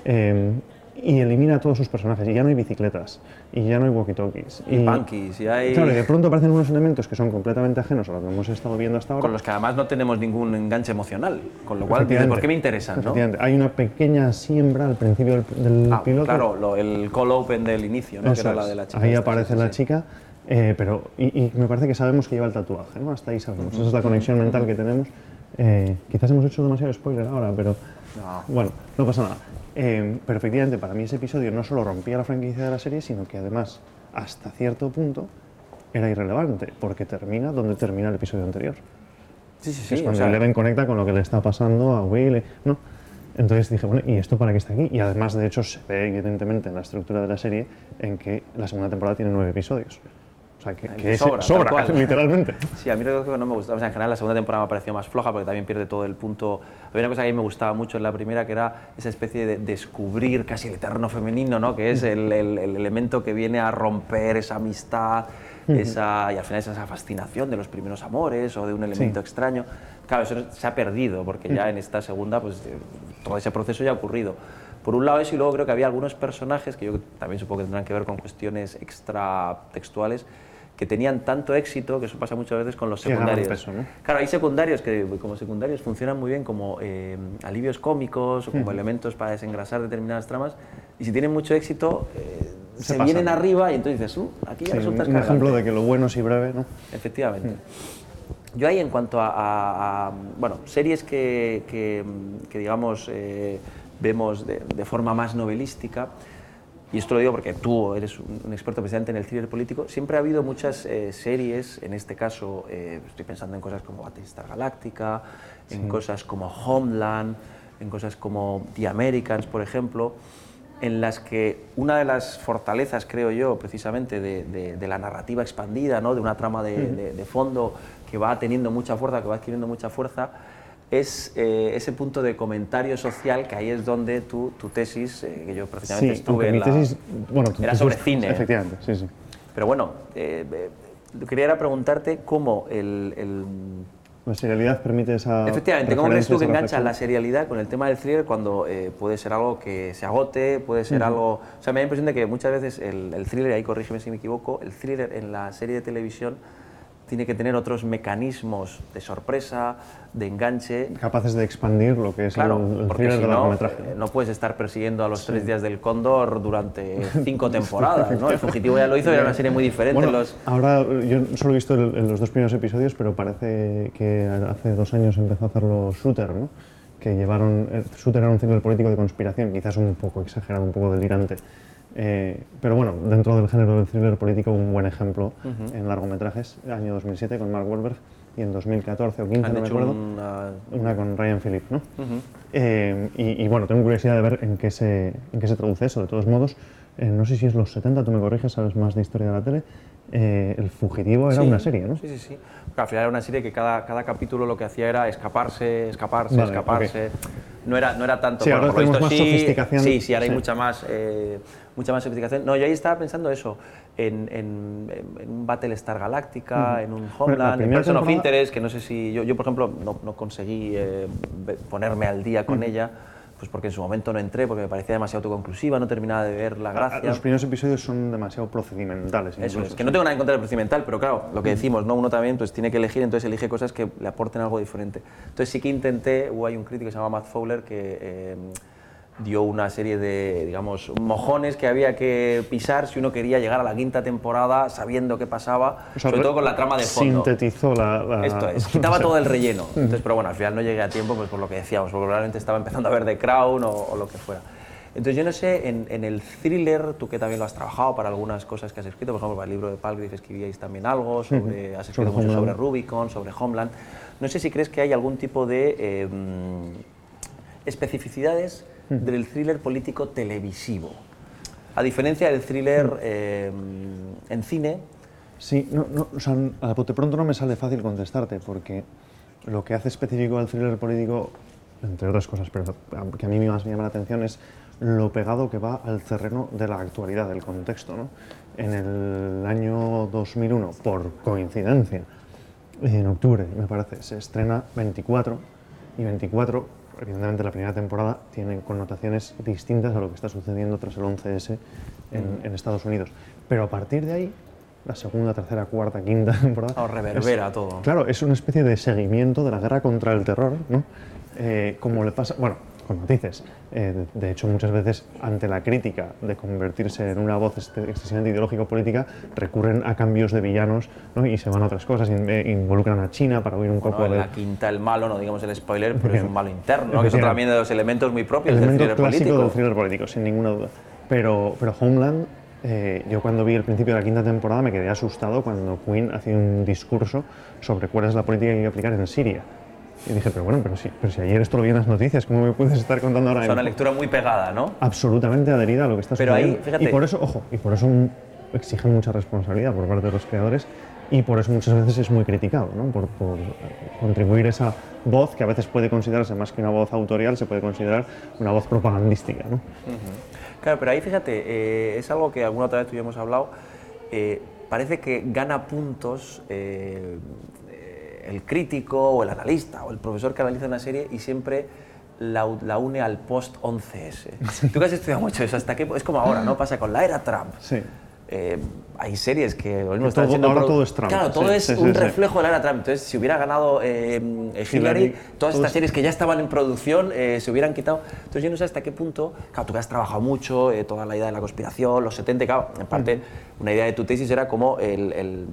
Eh, y elimina a todos sus personajes, y ya no hay bicicletas, y ya no hay walkie-talkies. Y punkies, y hay... Claro, y de pronto aparecen unos elementos que son completamente ajenos a lo que hemos estado viendo hasta ahora. Con los que además no tenemos ningún enganche emocional. Con lo cual. ¿por qué me interesan? ¿no? Hay una pequeña siembra al principio del, del Ah, piloto. claro, lo- el call open del inicio, ¿no? que era la de la chica. Ahí aparece sí, la sí. chica, eh, pero y, y me parece que sabemos que lleva el tatuaje, ¿no? Hasta ahí sabemos. Esa es la conexión mental que tenemos. Eh, quizás hemos hecho demasiado spoiler ahora, pero No. bueno, no pasa nada. Eh, pero efectivamente, para mí ese episodio no solo rompía la franquicia de la serie, sino que además, hasta cierto punto, era irrelevante, porque termina donde termina el episodio anterior. Sí, sí, sí. es o cuando sea, Eleven conecta con lo que le está pasando a Will, ¿no? Entonces dije, bueno, ¿y esto para qué está aquí? Y además, de hecho, se ve evidentemente en la estructura de la serie en que la segunda temporada tiene nueve episodios. Sea, que, que sobra, sobra, literalmente. Sí, a mí no me gusta, o sea, en general la segunda temporada me ha parecido más floja porque también pierde todo el punto. Había una cosa que a mí me gustaba mucho en la primera que era esa especie de descubrir casi el eterno femenino, ¿no? Que es el, el- el elemento que viene a romper esa amistad, esa, y al final es esa fascinación de los primeros amores o de un elemento extraño. Claro, eso se ha perdido porque ya en esta segunda, pues eh, todo ese proceso ya ha ocurrido. Por un lado eso y luego creo que había algunos personajes que yo también supongo que tendrán que ver con cuestiones extratextuales que tenían tanto éxito, que eso pasa muchas veces con los secundarios. peso, ¿no? Claro, hay secundarios que como secundarios funcionan muy bien como eh, alivios cómicos o como elementos para desengrasar determinadas tramas y si tienen mucho éxito eh, Se vienen arriba y entonces dices, uh, aquí ya Sí, resulta un ejemplo escalante". de que lo bueno es y breve, ¿no? Efectivamente. Yo ahí en cuanto a, a- a, bueno, series que, que, que, digamos eh, vemos de, de forma más novelística, y esto lo digo porque tú eres un, un experto precisamente en el thriller político, siempre ha habido muchas eh, series, en este caso eh, estoy pensando en cosas como Battlestar Galáctica, en cosas como Homeland, en cosas como The Americans, por ejemplo, en las que una de las fortalezas, creo yo, precisamente de, de- de la narrativa expandida, ¿no? de una trama de fondo que va teniendo mucha fuerza, que va adquiriendo mucha fuerza, es eh, ese punto de comentario social que ahí es donde tu, tu tesis, eh, que yo precisamente Sí, estuve en mi la... tesis, bueno, era tesis- sobre cine. Efectivamente, sí, sí. Pero bueno, eh, eh, quería era preguntarte cómo el- el La serialidad permite esa. Efectivamente, ¿cómo crees tú que esa engancha la serialidad con el tema del thriller cuando eh, puede ser algo que se agote, puede ser algo... O sea, me da la impresión de que muchas veces el, el thriller, ahí corrígeme si me equivoco, el thriller en la serie de televisión tiene que tener otros mecanismos de sorpresa, de enganche. Capaces de expandir lo que es Claro, el, el porque si del no, eh, no puedes estar persiguiendo a los tres días del cóndor durante cinco temporadas, ¿no? El fugitivo ya lo hizo, era una serie muy diferente. Bueno, los... ahora yo solo he visto el- el- los dos primeros episodios, pero parece que hace dos años empezó a hacerlo Shooter, ¿no? Que llevaron. eh, Shooter era un thriller político de conspiración, quizás un poco exagerado, un poco delirante. Eh, pero bueno, dentro del género del thriller político, un buen ejemplo en largometrajes, año 2007 con Mark Wahlberg y en 2014 o 15, Han no me acuerdo. una... Una con Ryan Phillip, ¿no? Eh, y, y, bueno, tengo curiosidad de ver en qué se, en qué se traduce eso. De todos modos, eh, no sé si es los 70, tú me corriges, sabes más de historia de la tele. eh, el Fugitivo era Sí, una serie, ¿no? Sí, sí, sí. Pero al final era una serie que cada, cada capítulo lo que hacía era escaparse, escaparse, Vale, escaparse. No, era, no era tanto... Sí, bueno, ahora tenemos más sí, sofisticación. Sí, sí, ahora hay mucha más, eh, mucha más sofisticación. No, yo ahí estaba pensando eso, en, en, en un Battlestar Galactica, en un Homeland, en Person of Interest, que no sé si... Yo, yo por ejemplo, no, no conseguí eh, ponerme al día con ella, pues porque en su momento no entré, porque me parecía demasiado autoconclusiva, no terminaba de ver la gracia. Los primeros episodios son demasiado procedimentales. Eso es, que no tengo nada en contra del procedimental, pero claro, lo que decimos, ¿no? uno también pues, tiene que elegir, entonces elige cosas que le aporten algo diferente. Entonces sí que intenté, hubo hay un crítico que se llama Matt Fowler que... Eh, dio una serie de, digamos, mojones que había que pisar si uno quería llegar a la quinta temporada sabiendo qué pasaba, sobre todo con la trama de fondo. Sintetizó la... Esto es, quitaba todo el relleno. Entonces, pero bueno, al final no llegué a tiempo pues por lo que decíamos, porque probablemente estaba empezando a ver The Crown o, lo que fuera. Entonces yo no sé, en, en, el thriller, tú que también lo has trabajado para algunas cosas que has escrito, por ejemplo, para el libro de Palgrave escribíais también algo, sobre, has escrito sobre mucho sobre Rubicon, sobre Homeland. No sé si crees que hay algún tipo de eh, especificidades del thriller político televisivo. A diferencia del thriller eh, en cine. Sí, no, no, o sea, a bote pronto no me sale fácil contestarte, porque lo que hace específico al thriller político, entre otras cosas, pero que a mí más me llama la atención es lo pegado que va al terreno de la actualidad, del contexto. ¿no? En el año 2001, por coincidencia, en octubre, me parece, se estrena 24, y 24 evidentemente la primera temporada tiene connotaciones distintas a lo que está sucediendo tras el 11S en, Estados Unidos. Pero a partir de ahí, la segunda, tercera, cuarta, quinta temporada... O reverbera todo. Claro, es una especie de seguimiento de la guerra contra el terror, ¿no? Eh, como le pasa... Bueno, con matices. Eh, de, hecho, muchas veces, ante la crítica de convertirse en una voz excesivamente ideológico-política, recurren a cambios de villanos ¿no? y se van a otras cosas, eh, involucran a China para oír un poco de... la quinta, el malo, no digamos el spoiler, pero es un malo interno, que es otro también de los elementos muy propios del thriller clásico político. del thriller político, sin ninguna duda. Pero, pero Homeland, eh, yo cuando vi el principio de la quinta temporada me quedé asustado cuando Quinn hacía un discurso sobre cuál es la política que hay que aplicar en Siria y dije, pero bueno, pero si, pero si ayer esto lo vi en las noticias, ¿cómo me puedes estar contando ahora? Es una lectura muy pegada, ¿no? Absolutamente adherida a lo que estás pero Ahí, fíjate. Y por eso, ojo, y por eso exigen mucha responsabilidad por parte de los creadores y por eso muchas veces es muy criticado, ¿no? por, por, contribuir esa voz que a veces puede considerarse más que una voz autorial, se puede considerar una voz propagandística. ¿no? Claro, pero ahí fíjate, eh, es algo que alguna otra vez tú ya hemos hablado, eh, parece que gana puntos eh, el crítico o el analista o el profesor que analiza una serie y siempre la, une al post-11S. Tú que has estudiado mucho eso, hasta que es como ahora, ¿no? Pasa con la era Trump. Sí. Eh, hay series que lo mismo ahora todo es Trump. Claro, todo es un reflejo de la era Trump. Entonces, si hubiera ganado eh, Hillary, todas estas series que ya estaban en producción eh, se hubieran quitado. Entonces, yo no sé hasta qué punto, claro, tú que has trabajado mucho, toda la idea de la conspiración, los 70, claro, en parte, una idea de tu tesis era como el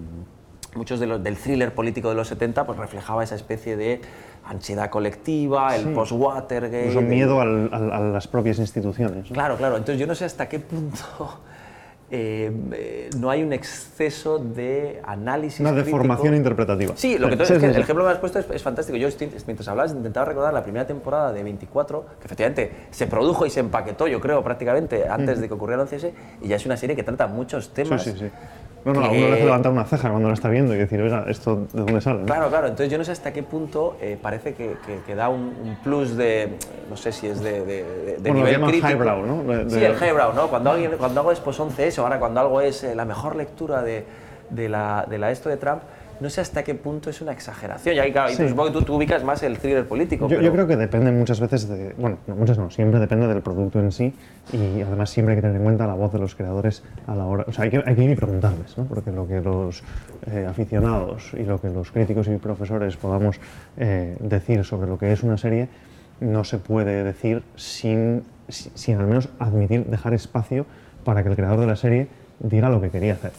muchos de los, del thriller político de los 70 pues reflejaba esa especie de ansiedad colectiva, el post-Watergate... Incluso miedo a las propias instituciones. Claro, claro. Entonces yo no sé hasta qué punto eh, eh, no hay un exceso de análisis Una deformación interpretativa. Sí, lo que tú, es que el ejemplo que me has puesto es, fantástico. Yo mientras hablabas intentaba recordar la primera temporada de 24, que efectivamente se produjo y se empaquetó, yo creo, prácticamente antes de que ocurriera el 11S, y ya es una serie que trata muchos temas sí, sí, sí. No, no, alguna vez levantar una ceja cuando la está viendo y decir, oiga, ¿esto de dónde sale? Claro, claro. Entonces yo no sé hasta qué punto eh, parece que, que, da un, plus de, no sé si es de, de, de bueno, nivel lo crítico. highbrow, ¿no? Sí, el highbrow, ¿no? Cuando, alguien, cuando algo es pues 11 eso, ahora cuando algo es eh, la mejor lectura de, de, la, de la esto de Trump, no sé hasta qué punto es una exageración. Y ahí, claro, supongo que tú, tú, ubicas más el thriller político. Yo, yo, creo que depende muchas veces de. Bueno, no, muchas no, siempre depende del producto en sí y además siempre hay que tener en cuenta la voz de los creadores a la hora. O sea, hay que, hay que ir y preguntarles, ¿no? Porque lo que los eh, aficionados y lo que los críticos y profesores podamos eh, decir sobre lo que es una serie no se puede decir sin, sin al menos admitir, dejar espacio para que el creador de la serie diga lo que quería hacer.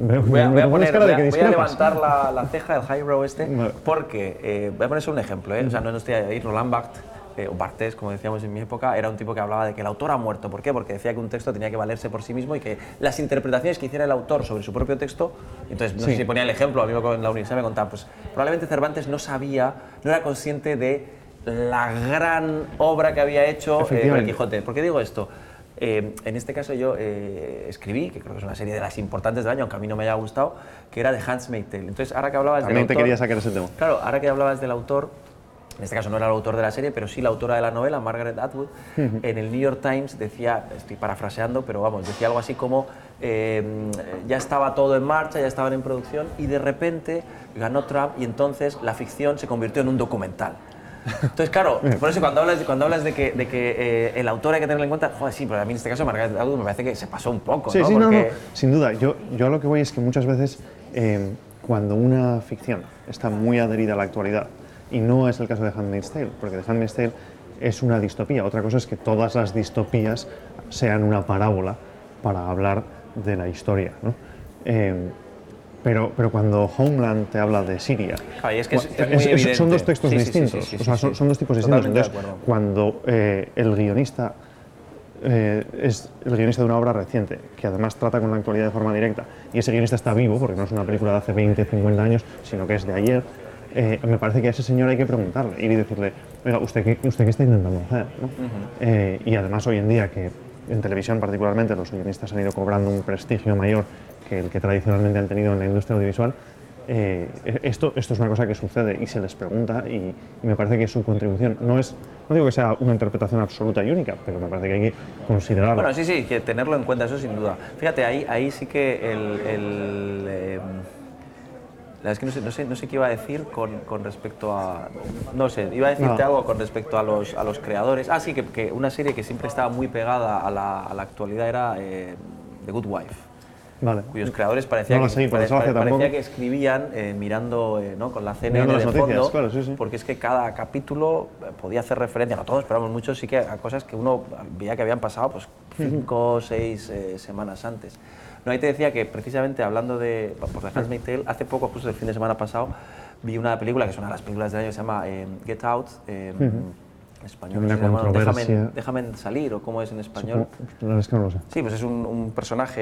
Voy a, levantar la, ceja del highbrow este porque, eh, voy a poner un ejemplo, ¿eh? o sea, no, estoy ahí, Roland Barthes, eh, o Barthes, como decíamos en mi época, era un tipo que hablaba de que el autor ha muerto. ¿Por qué? Porque decía que un texto tenía que valerse por sí mismo y que las interpretaciones que hiciera el autor sobre su propio texto, entonces, no sé si ponía el ejemplo, a mí en la universidad me contaba, pues probablemente Cervantes no sabía, no era consciente de la gran obra que había hecho eh, el Quijote. ¿Por qué digo esto? Eh, en este caso yo eh, escribí, que creo que es una serie de las importantes del año, aunque a mí no me haya gustado, que era de Hans Tale. Entonces, ahora que hablabas del autor... te quería sacar ese tema. Claro, ahora que hablabas del autor, en este caso no era el autor de la serie, pero sí la autora de la novela, Margaret Atwood, en el New York Times decía, estoy parafraseando, pero vamos, decía algo así como, eh, ya estaba todo en marcha, ya estaban en producción y de repente ganó Trump y entonces la ficción se convirtió en un documental. Entonces, claro, por eso cuando hablas, cuando hablas de que, de que eh, el autor hay que tenerlo en cuenta, joder, sí, pero a mí en este caso Margaret Atwood me parece que se pasó un poco, Sí, ¿no? sí, no, no, sin duda. Yo, yo a lo que voy es que muchas veces eh, cuando una ficción está muy adherida a la actualidad, y no es el caso de Handmaid's Tale, porque The Handmaid's Tale es una distopía. Otra cosa es que todas las distopías sean una parábola para hablar de la historia, ¿no? Eh, pero, pero cuando Homeland te habla de Siria, Claro, y es que es- cua- es muy son dos textos Sí, distintos, sí, sí, o sea, son, dos tipos distintos. Entonces, cuando eh, el guionista eh, es el guionista de una obra reciente, que además trata con la actualidad de forma directa, y ese guionista está vivo, porque no es una película de hace 20, 50 años, sino que es de ayer, eh, me parece que a ese señor hay que preguntarle y decirle, oiga, ¿usted qué, usted qué está intentando hacer? ¿no? Eh, y además hoy en día, que en televisión particularmente los guionistas han ido cobrando un prestigio mayor que tradicionalmente han tenido en la industria audiovisual, eh, esto, esto es una cosa que sucede y se les pregunta y, y me parece que su contribución no es, no digo que sea una interpretación absoluta y única, pero me parece que hay que considerarlo. Bueno, sí, sí, que tenerlo en cuenta, eso sin duda. Fíjate, ahí, ahí sí que el... el, eh, la verdad es que no sé, no sé, no sé qué iba a decir con, con respecto a... No sé, iba a decirte No. algo con respecto a los, a los creadores. Ah, sí, que, que una serie que siempre estaba muy pegada a la, a la actualidad era eh, The Good Wife. Vale. cuyos creadores parecía, No que, pare- desgracia parecía que escribían eh, mirando eh, ¿no? con la CNN de noticias, fondo, claro, sí, sí. porque es que cada capítulo eh, podía hacer referencia, no todos, pero vamos, muchos sí que a cosas que uno veía que habían pasado pues cinco o seis eh, semanas antes. No, ahí te decía que precisamente hablando de, por The Handmaid's Tale, hace poco, justo el fin de semana pasado, vi una película que es una de las películas del año que se llama eh, Get Out, eh, en español, Una controversia. déjame, déjame salir, o cómo es en español. Supongo- es que no lo sé. Sí, pues es un, un personaje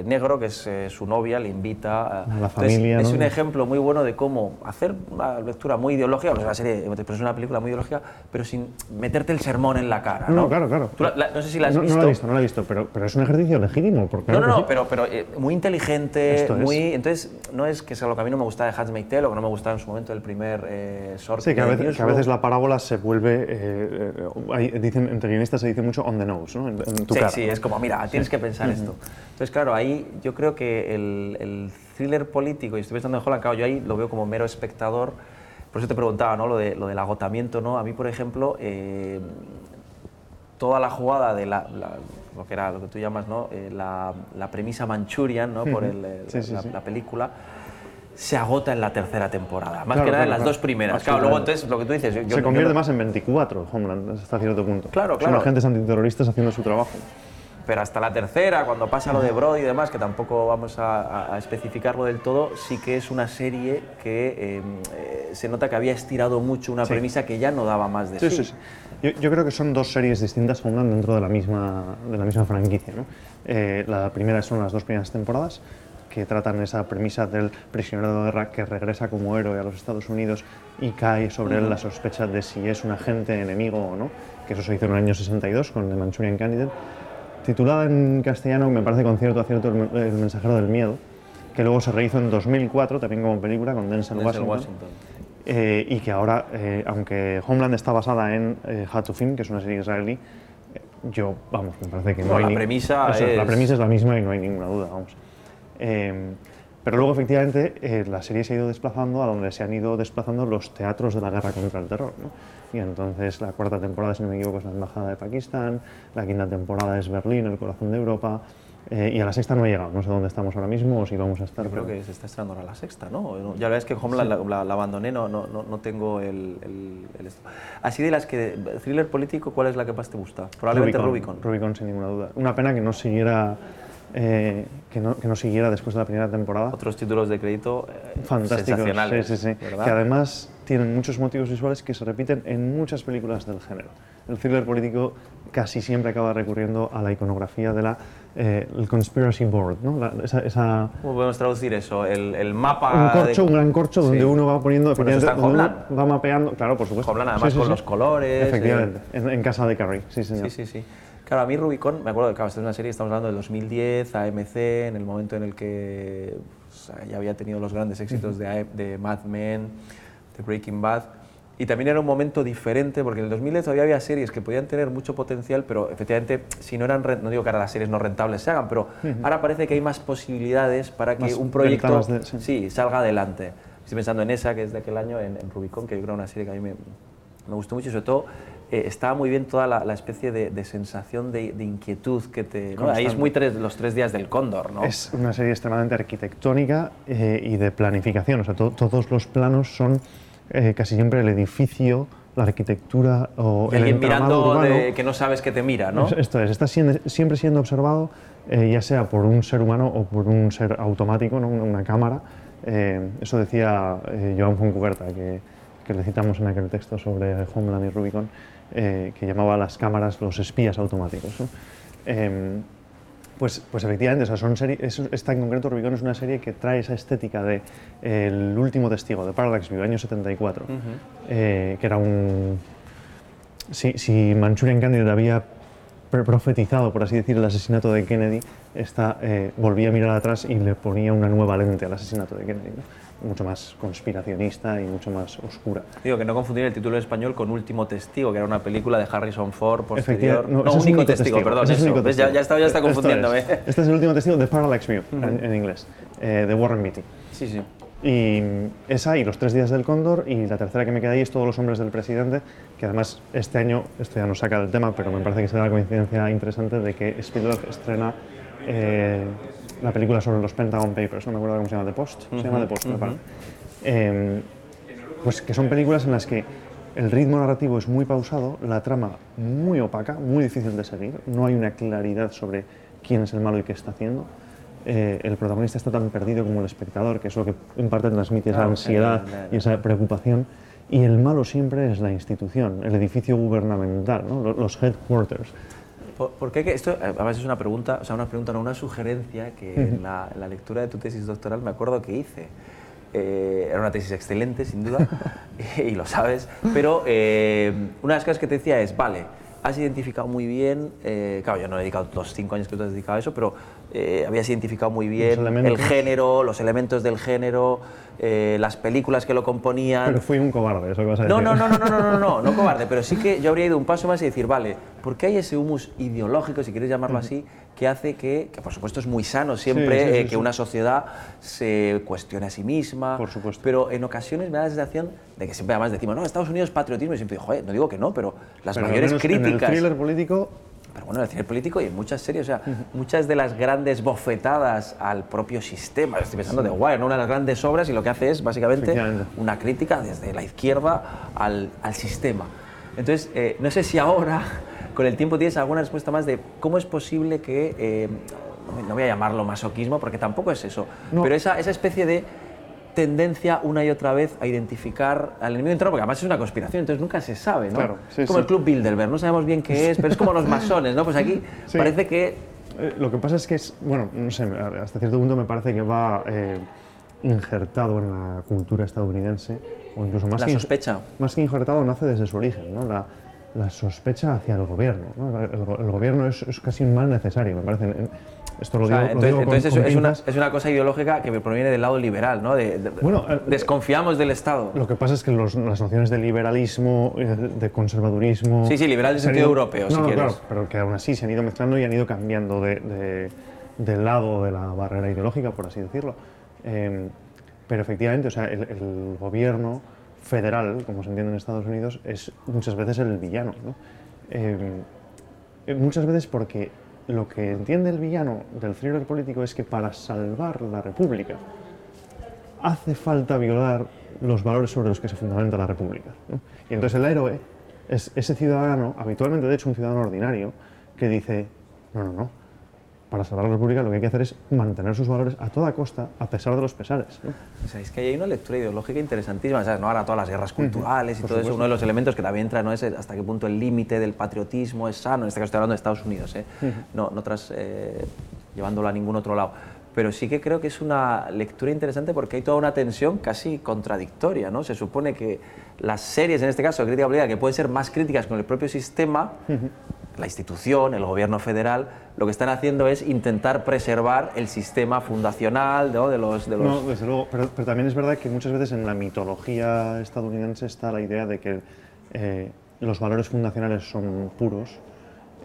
eh, negro que es eh, su novia, le invita a... A la Entonces, familia, Es ¿no? un ejemplo muy bueno de cómo hacer una lectura muy ideológica, es una serie, pero es una película muy ideológica, pero sin meterte el sermón en la cara, ¿no? No, claro, claro. La- la- no sé si la has no, visto. No la he visto, no la he visto, pero, pero es un ejercicio legítimo. Porque No, no, no, sí. pero, pero eh, muy inteligente, Esto es. muy... Entonces, no es que sea lo que a mí no me gusta de Handmaid's Tale o que no me gustaba en su momento el primer eh, short Sí, que a, veces, que a veces la parábola se vuelve, eh, eh, hay- dicen, entre guionistas se dice mucho on the nose, ¿no? En, en tu sí, cara. sí, ¿no? es como, mira, tienes que pensar esto. Entonces, claro, ahí yo creo que el, el thriller político, y estoy pensando en Holland, claro, yo ahí lo veo como mero espectador, por eso te preguntaba, ¿no? Lo, de, lo del agotamiento, ¿no? A mí, por ejemplo, eh, toda la jugada de la, la- lo que era lo que tú llamas, ¿no? Eh, la, la premisa Manchurian, ¿no? Por el, Sí, sí, la, sí. la película se agota en la tercera temporada, más Claro, que nada en claro, las claro. dos primeras. Claro, luego entonces lo que tú dices, yo- se convierte más en 24, Homeland, hasta cierto punto. Claro, Son claro. agentes antiterroristas haciendo su trabajo. pero hasta la tercera, cuando pasa lo de Brody y demás, que tampoco vamos a, a- especificarlo del todo, sí que es una serie que eh, eh, se nota que había estirado mucho una premisa que ya no daba más de sí. Sí, sí, sí. Yo, yo creo que son dos series distintas, Homeland, dentro de la misma, de la misma franquicia. ¿no? Eh, la primera son las dos primeras temporadas, que tratan esa premisa del prisionero de guerra que regresa como héroe a los Estados Unidos y cae sobre él la sospecha de si es un agente enemigo o no, que eso se hizo en el año 62 con The Manchurian Candidate. Titulada en castellano, me parece con cierto acierto, El, el mensajero del miedo, que luego se rehizo en 2004, también como película, con Denzel, Washington. Washington. Eh, y que ahora, eh, aunque Homeland está basada en eh, How to Film, que es una serie israelí, eh, yo, vamos, me parece que no, No, hay la premisa Eso, La es- premisa es la misma y no hay ninguna duda, vamos. Eh, pero luego, efectivamente, eh, la serie se ha ido desplazando a donde se han ido desplazando los teatros de la guerra contra el terror. ¿no? Y entonces la cuarta temporada, si no me equivoco, es la Embajada de Pakistán, la quinta temporada es Berlín, el corazón de Europa, eh, y a la sexta no he llegado. No sé dónde estamos ahora mismo o si vamos a estar. Yo creo pero- que se está estrenando ahora la sexta, ¿no? Ya la verdad es que Homeland la, la- la abandoné, no, no, no, tengo el, el- el. Así de las que, thriller político, ¿cuál es la que más te gusta? Probablemente Rubicon. Rubicon, sin ninguna duda. Una pena que no siguiera, eh, que no, que no siguiera después de la primera temporada. Otros títulos de crédito eh, Fantásticos, sensacionales. sí, sí, sí. Que además tienen muchos motivos visuales que se repiten en muchas películas del género. El thriller político casi siempre acaba recurriendo a la iconografía de la eh, el conspiracy board, ¿no? La- esa, esa- ¿Cómo podemos traducir eso? El, el mapa. un corcho, de- un gran corcho donde Sí. uno va poniendo, va mapeando, claro, por supuesto. Homeland, además, Sí, sí, con los colores. Efectivamente, en, en casa de Carrie, sí, señor. Sí, sí, sí. Claro, a mí Rubicon, me acuerdo que claro, esta es una serie, estamos hablando del 2010, AMC, en el momento en el que pues, ya había tenido los grandes éxitos de, AM de Mad Men, de Breaking Bad. y también era un momento diferente, porque en el 2010 todavía había series que podían tener mucho potencial, pero efectivamente, si no eran, no digo que ahora las series no rentables se hagan, pero ahora parece que hay más posibilidades para que un proyecto sí. salga adelante. Estoy pensando en esa, que es de aquel año, en, Rubicon, que yo creo una serie que a mí me, me gustó mucho y sobre todo eh, estaba muy bien toda la, especie de, sensación de, inquietud que te... Ahí es muy tres, los tres días del cóndor, ¿no? Es una serie extremadamente arquitectónica eh, y de planificación, o sea, todos los planos son eh, casi siempre el edificio, la arquitectura o el alguien mirando que no sabes que te mira, ¿no? Esto es, está siempre siendo observado, ya sea por un ser humano o por un ser automático, ¿no? una, cámara. eso decía Joan Foncuberta, que, que le citamos en aquel texto sobre Homeland y Rubicon, eh, que llamaba a las cámaras los espías automáticos. Em, pues, pues efectivamente, o son esta en concreto Rubicon es una serie que trae esa estética de El último testigo, de Parallax View, año 74, eh, que era un... Si, si Manchurian Candidate había profetizado, por así decir, el asesinato de Kennedy, esta eh, volvía a mirar atrás y le ponía una nueva lente al asesinato de Kennedy mucho más conspiracionista y mucho más oscura. Digo que no confundir el título en español con Último Testigo, que era una película de Harrison Ford posterior. No, Único testigo, perdón. Eso. Ya, ya, está, ya está confundiéndome. Este es el último testigo de Parallax View, en, inglés, eh, de Warren Beatty. Sí, sí. Y esa y Los Tres Días del Cóndor, y la tercera que me queda ahí es Todos los Hombres del Presidente, que además este año, esto ya no saca del tema, pero me parece que será una coincidencia interesante de que Spielberg estrena eh, la película sobre los Pentagon Papers, no me acuerdo cómo se llama, The Post, se llama The Post, em, pues que son películas en las que el ritmo narrativo es muy pausado, la trama muy opaca, muy difícil de seguir, no hay una claridad sobre quién es el malo y qué está haciendo. Eh, el protagonista está tan perdido como el espectador, que es lo que en parte transmite esa ansiedad y esa preocupación. Y el malo siempre es la institución, el edificio gubernamental, los headquarters. ¿Por, qué? Que esto eh, a veces es una pregunta, o sea, una pregunta, no una sugerencia que en la, lectura de tu tesis doctoral me acuerdo que hice. Eh, era una tesis excelente, sin duda, y lo sabes, pero eh, una de las cosas que te decía es, vale, has identificado muy bien, claro, yo no he dedicado los cinco años que tú has dedicado a eso, pero habías identificado muy bien el género, los elementos del género, eh, las películas que lo componían. Pero fui un cobarde, eso que vas a decir. No, no, no, no, no, no, no, no, cobarde, pero sí que yo habría ido un paso más y decir, vale, ¿por qué hay ese humus ideológico, si quieres llamarlo así, que hace que, que por supuesto es muy sano siempre eh, que una sociedad se cuestione a sí misma, por supuesto. pero en ocasiones me da la sensación de que siempre además decimos, no, Estados Unidos patriotismo, y siempre digo, joder, no digo que no, pero las mayores críticas... En el thriller político pero bueno, en el cine político y en muchas series, o sea, muchas de las grandes bofetadas al propio sistema, estoy pensando de Wire, ¿no? una de las grandes obras y lo que hace es básicamente una crítica desde la izquierda al, al sistema. Entonces, eh, no sé si ahora, con el tiempo, tienes alguna respuesta más de cómo es posible que, eh, no voy a llamarlo masoquismo, porque tampoco es eso, pero esa, esa especie de tendencia una y otra vez a identificar al enemigo interno, porque además es una conspiración, entonces nunca se sabe, ¿no? Claro, como el Club Bilderberg, no sabemos bien qué es, pero es como los masones, ¿no? Pues aquí parece que... Eh, lo que pasa es que es, bueno, no sé, hasta cierto punto me parece que va eh, injertado en la cultura estadounidense, o incluso más la que... sospecha. Más que injertado, nace desde su origen, ¿no? La, la sospecha hacia el gobierno. ¿no? El, el, gobierno es, es, casi un mal necesario, me parece. Esto lo digo, entonces, es, una, es, una, cosa ideológica que proviene del lado liberal, ¿no? De, bueno, eh, desconfiamos del Estado. Lo que pasa es que los, las nociones de liberalismo, eh, de conservadurismo... Sí, sí, liberal en sentido europeo, si quieres. Claro, pero que aún así se han ido mezclando y han ido cambiando de, del lado de la barrera ideológica, por así decirlo. Eh, pero efectivamente, o sea, el, el, gobierno federal, como se entiende en Estados Unidos, es muchas veces el villano. ¿no? muchas veces porque lo que entiende el villano del thriller político es que para salvar la República hace falta violar los valores sobre los que se fundamenta la República. Y entonces el héroe es ese ciudadano, habitualmente de hecho un ciudadano ordinario, que dice, no, no, no, para salvar la República lo que hay que hacer es mantener sus valores a toda costa, a pesar de los pesares. ¿no? O que hay una lectura ideológica interesantísima, ¿sabes? ¿no? ahora todas las guerras culturales y todo eso, uno de los elementos que también entra no es hasta qué punto el límite del patriotismo es sano, en este caso estoy hablando de Estados Unidos, ¿eh? no, no tras, eh, llevándolo a ningún otro lado. Pero sí que creo que es una lectura interesante porque hay toda una tensión casi contradictoria, ¿no? Se supone que las series, en este caso, de crítica obligada, que pueden ser más críticas con el propio sistema, la institución, el gobierno federal, lo que están haciendo es intentar preservar el sistema fundacional de los... De los... No, desde luego, pero, pero, también es verdad que muchas veces en la mitología estadounidense está la idea de que eh, los valores fundacionales son puros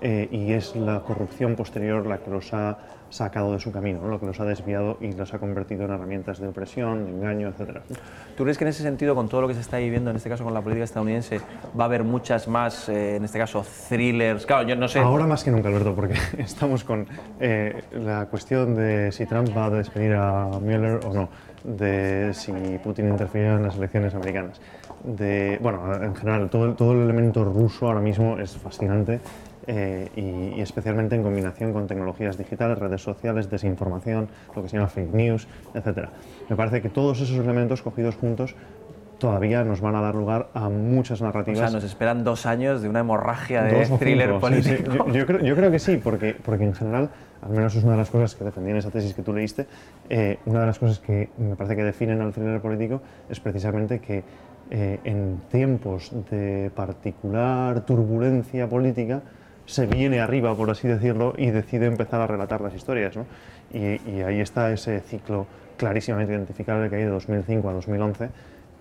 eh, y es la corrupción posterior la que los ha sacado de su camino, lo que los ha desviado y los ha convertido en herramientas de opresión, de engaño, etc. ¿Tú crees que en ese sentido, con todo lo que se está viviendo, en este caso con la política estadounidense, va a haber muchas más, eh, en este caso, thrillers? Claro, yo no sé. Ahora más que nunca, Alberto, porque estamos con eh, la cuestión de si Trump va a despedir a Mueller o no, de si Putin interfiere en las elecciones americanas. De, bueno, en general, todo, todo el elemento ruso ahora mismo es fascinante eh, y, especialmente en combinación con tecnologías digitales, redes sociales, desinformación, lo que se llama fake news, etc. Me parece que todos esos elementos cogidos juntos todavía nos van a dar lugar a muchas narrativas. O sea, nos esperan dos años de una hemorragia de thriller político. Yo, creo, yo, creo, que sí, porque, porque en general, al menos es una de las cosas que defendí en esa tesis que tú leíste, eh, una de las cosas que me parece que definen al thriller político es precisamente que eh, en tiempos de particular turbulencia política, se viene arriba, por así decirlo, y decide empezar a relatar las historias. ¿no? Y, ahí está ese ciclo clarísimamente identificable que hay de 2005 a 2011,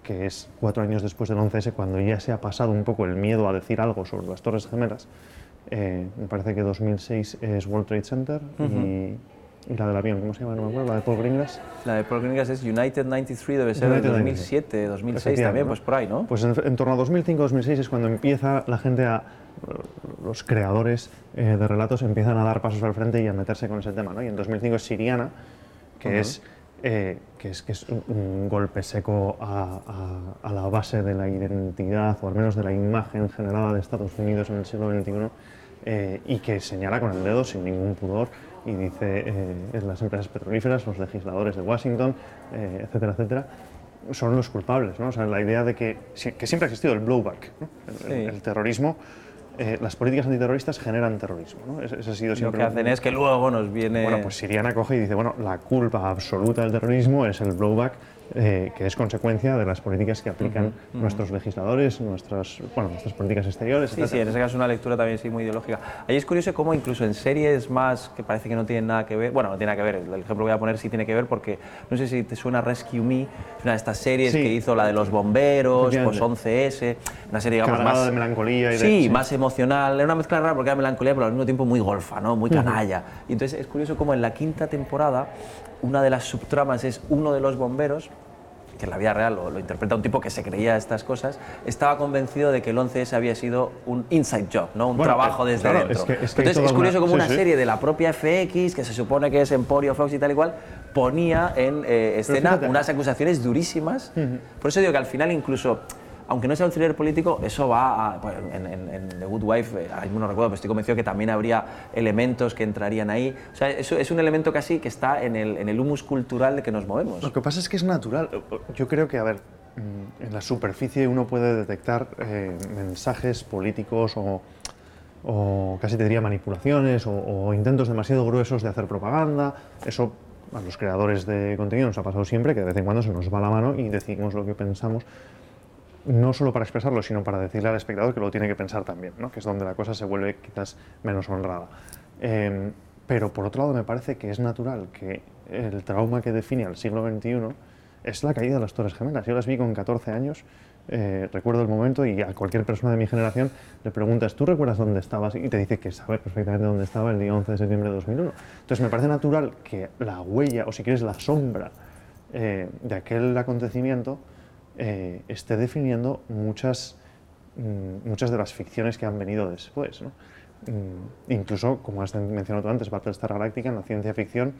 que es cuatro años después del 11S, cuando ya se ha pasado un poco el miedo a decir algo sobre las Torres Gemelas. Eh, me parece que 2006 es World Trade Center y, la del avión, ¿cómo se llama? No me acuerdo, la de Paul Greengrass. La de Paul Greengrass es United 93, debe ser de 2007, 2006 también, pues por ahí, ¿no? Pues en, en torno a 2005-2006 es cuando empieza la gente a los creadores eh, de relatos empiezan a dar pasos al frente y a meterse con ese tema. ¿no? Y en 2005 es Siriana, que, es, eh, que, es, que es un, golpe seco a, a, la base de la identidad, o al menos de la imagen generada de Estados Unidos en el siglo XXI, eh, y que señala con el dedo sin ningún pudor y dice es las empresas petrolíferas, los legisladores de Washington, etcétera, etcétera son los culpables. ¿no? O sea, la idea de que, que siempre ha existido el blowback, el, terrorismo eh, las políticas antiterroristas generan terrorismo. ¿no? Ese, ha sido siempre Lo que hacen es que luego nos viene... Bueno, pues Siriana coge y dice, bueno, la culpa absoluta del terrorismo es el blowback eh, que es consecuencia de las políticas que aplican nuestros legisladores, nuestras, bueno, nuestras políticas exteriores. Sí, sí, en ese caso es una lectura también sí, muy ideológica. Ahí es curioso cómo incluso en series más que parece que no tienen nada que ver, bueno, no tiene nada que ver, el ejemplo que voy a poner sí tiene que ver porque no sé si te suena Rescue Me, una de estas series que hizo la de los bomberos, pues 11S, una serie digamos más... de melancolía y de... Sí, más emocional, era una mezcla rara porque era melancolía pero al mismo tiempo muy golfa, ¿no? muy canalla. Y entonces es curioso cómo en la quinta temporada una de las subtramas es uno de los bomberos que en la vida real lo, interpreta un tipo que se creía estas cosas, estaba convencido de que el 11S había sido un inside job, ¿no? un trabajo eh, desde dentro. Entonces es curioso como una serie de la propia FX, que se supone que es Emporio Fox y tal y cual, ponía en eh, escena unas acusaciones durísimas. Por eso digo que al final incluso aunque no sea un thriller político, eso va a, pues, en, The Good Wife, eh, ahí no recuerdo, pero estoy convencido que también habría elementos que entrarían ahí. O sea, es un elemento casi que está en el, en el humus cultural de que nos movemos. Lo que pasa es que es natural. Yo creo que, a ver, mm, en la superficie uno puede detectar eh, mensajes políticos o, o, casi te diría manipulaciones o, o, intentos demasiado gruesos de hacer propaganda. Eso a los creadores de contenido nos ha pasado siempre, que de vez en cuando se nos va la mano y decimos lo que pensamos no solo para expresarlo, sino para decirle al espectador que lo tiene que pensar también, ¿no? que es donde la cosa se vuelve quizás menos honrada. Em, pero por otro lado me parece que es natural que el trauma que define al siglo XXI es la caída de las Torres Gemelas. Yo las vi con 14 años, eh, recuerdo el momento y a cualquier persona de mi generación le preguntas, ¿tú recuerdas dónde estabas? Y te dice que sabe perfectamente dónde estaba el día 11 de septiembre de 2001. Entonces me parece natural que la huella, o si quieres la sombra eh, de aquel acontecimiento, eh, esté definiendo muchas, mm, muchas de las ficciones que han venido después. Mm, incluso, como has mencionado tú antes, Battlestar Galactica en la ciencia ficción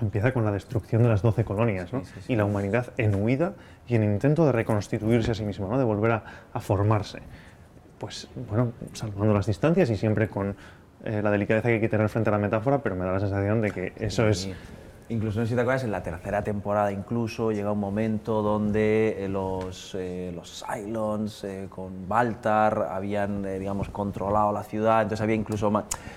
empieza con la destrucción de las 12 colonias y la humanidad en huida y en intento de reconstituirse a sí misma, ¿no? de volver a, formarse. Pues bueno, salvando las distancias y siempre con eh, la delicadeza que hay que tener frente a la metáfora, pero me da la sensación de que eso es Incluso, no sé si te acuerdas, en la tercera temporada incluso llega un momento donde eh, los, eh, los Cylons eh, con Baltar habían, digamos, controlado la ciudad, entonces había incluso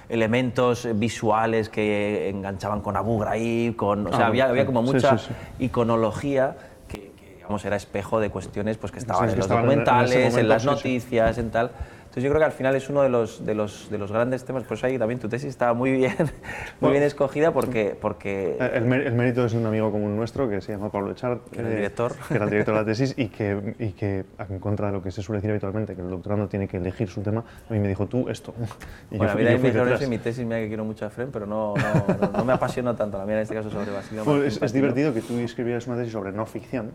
elementos visuales que enganchaban con Abu Ghraib, con, o sea, ah, había, había, como mucha iconología que, digamos, era espejo de cuestiones pues, que estaban en los documentales, en, las noticias, en tal. Entonces yo creo que al final es uno de los, de los, de los grandes temas, por eso ahí también tu tesis está muy bien, muy bien escogida porque... porque el, el, mérito es un amigo común nuestro que se llama Pablo Echar, que era el director, que era el director de la tesis y que, y que en contra de lo que se suele decir habitualmente, que el doctorando tiene que elegir su tema, a mí me dijo tú esto. Y bueno, yo, a mí me dijeron eso en mi tesis, mira que quiero mucho a Fren, pero no, no, no, me apasiona tanto, la mía en este caso sobre Basilio. Pues es, es divertido que tú escribieras una tesis sobre no ficción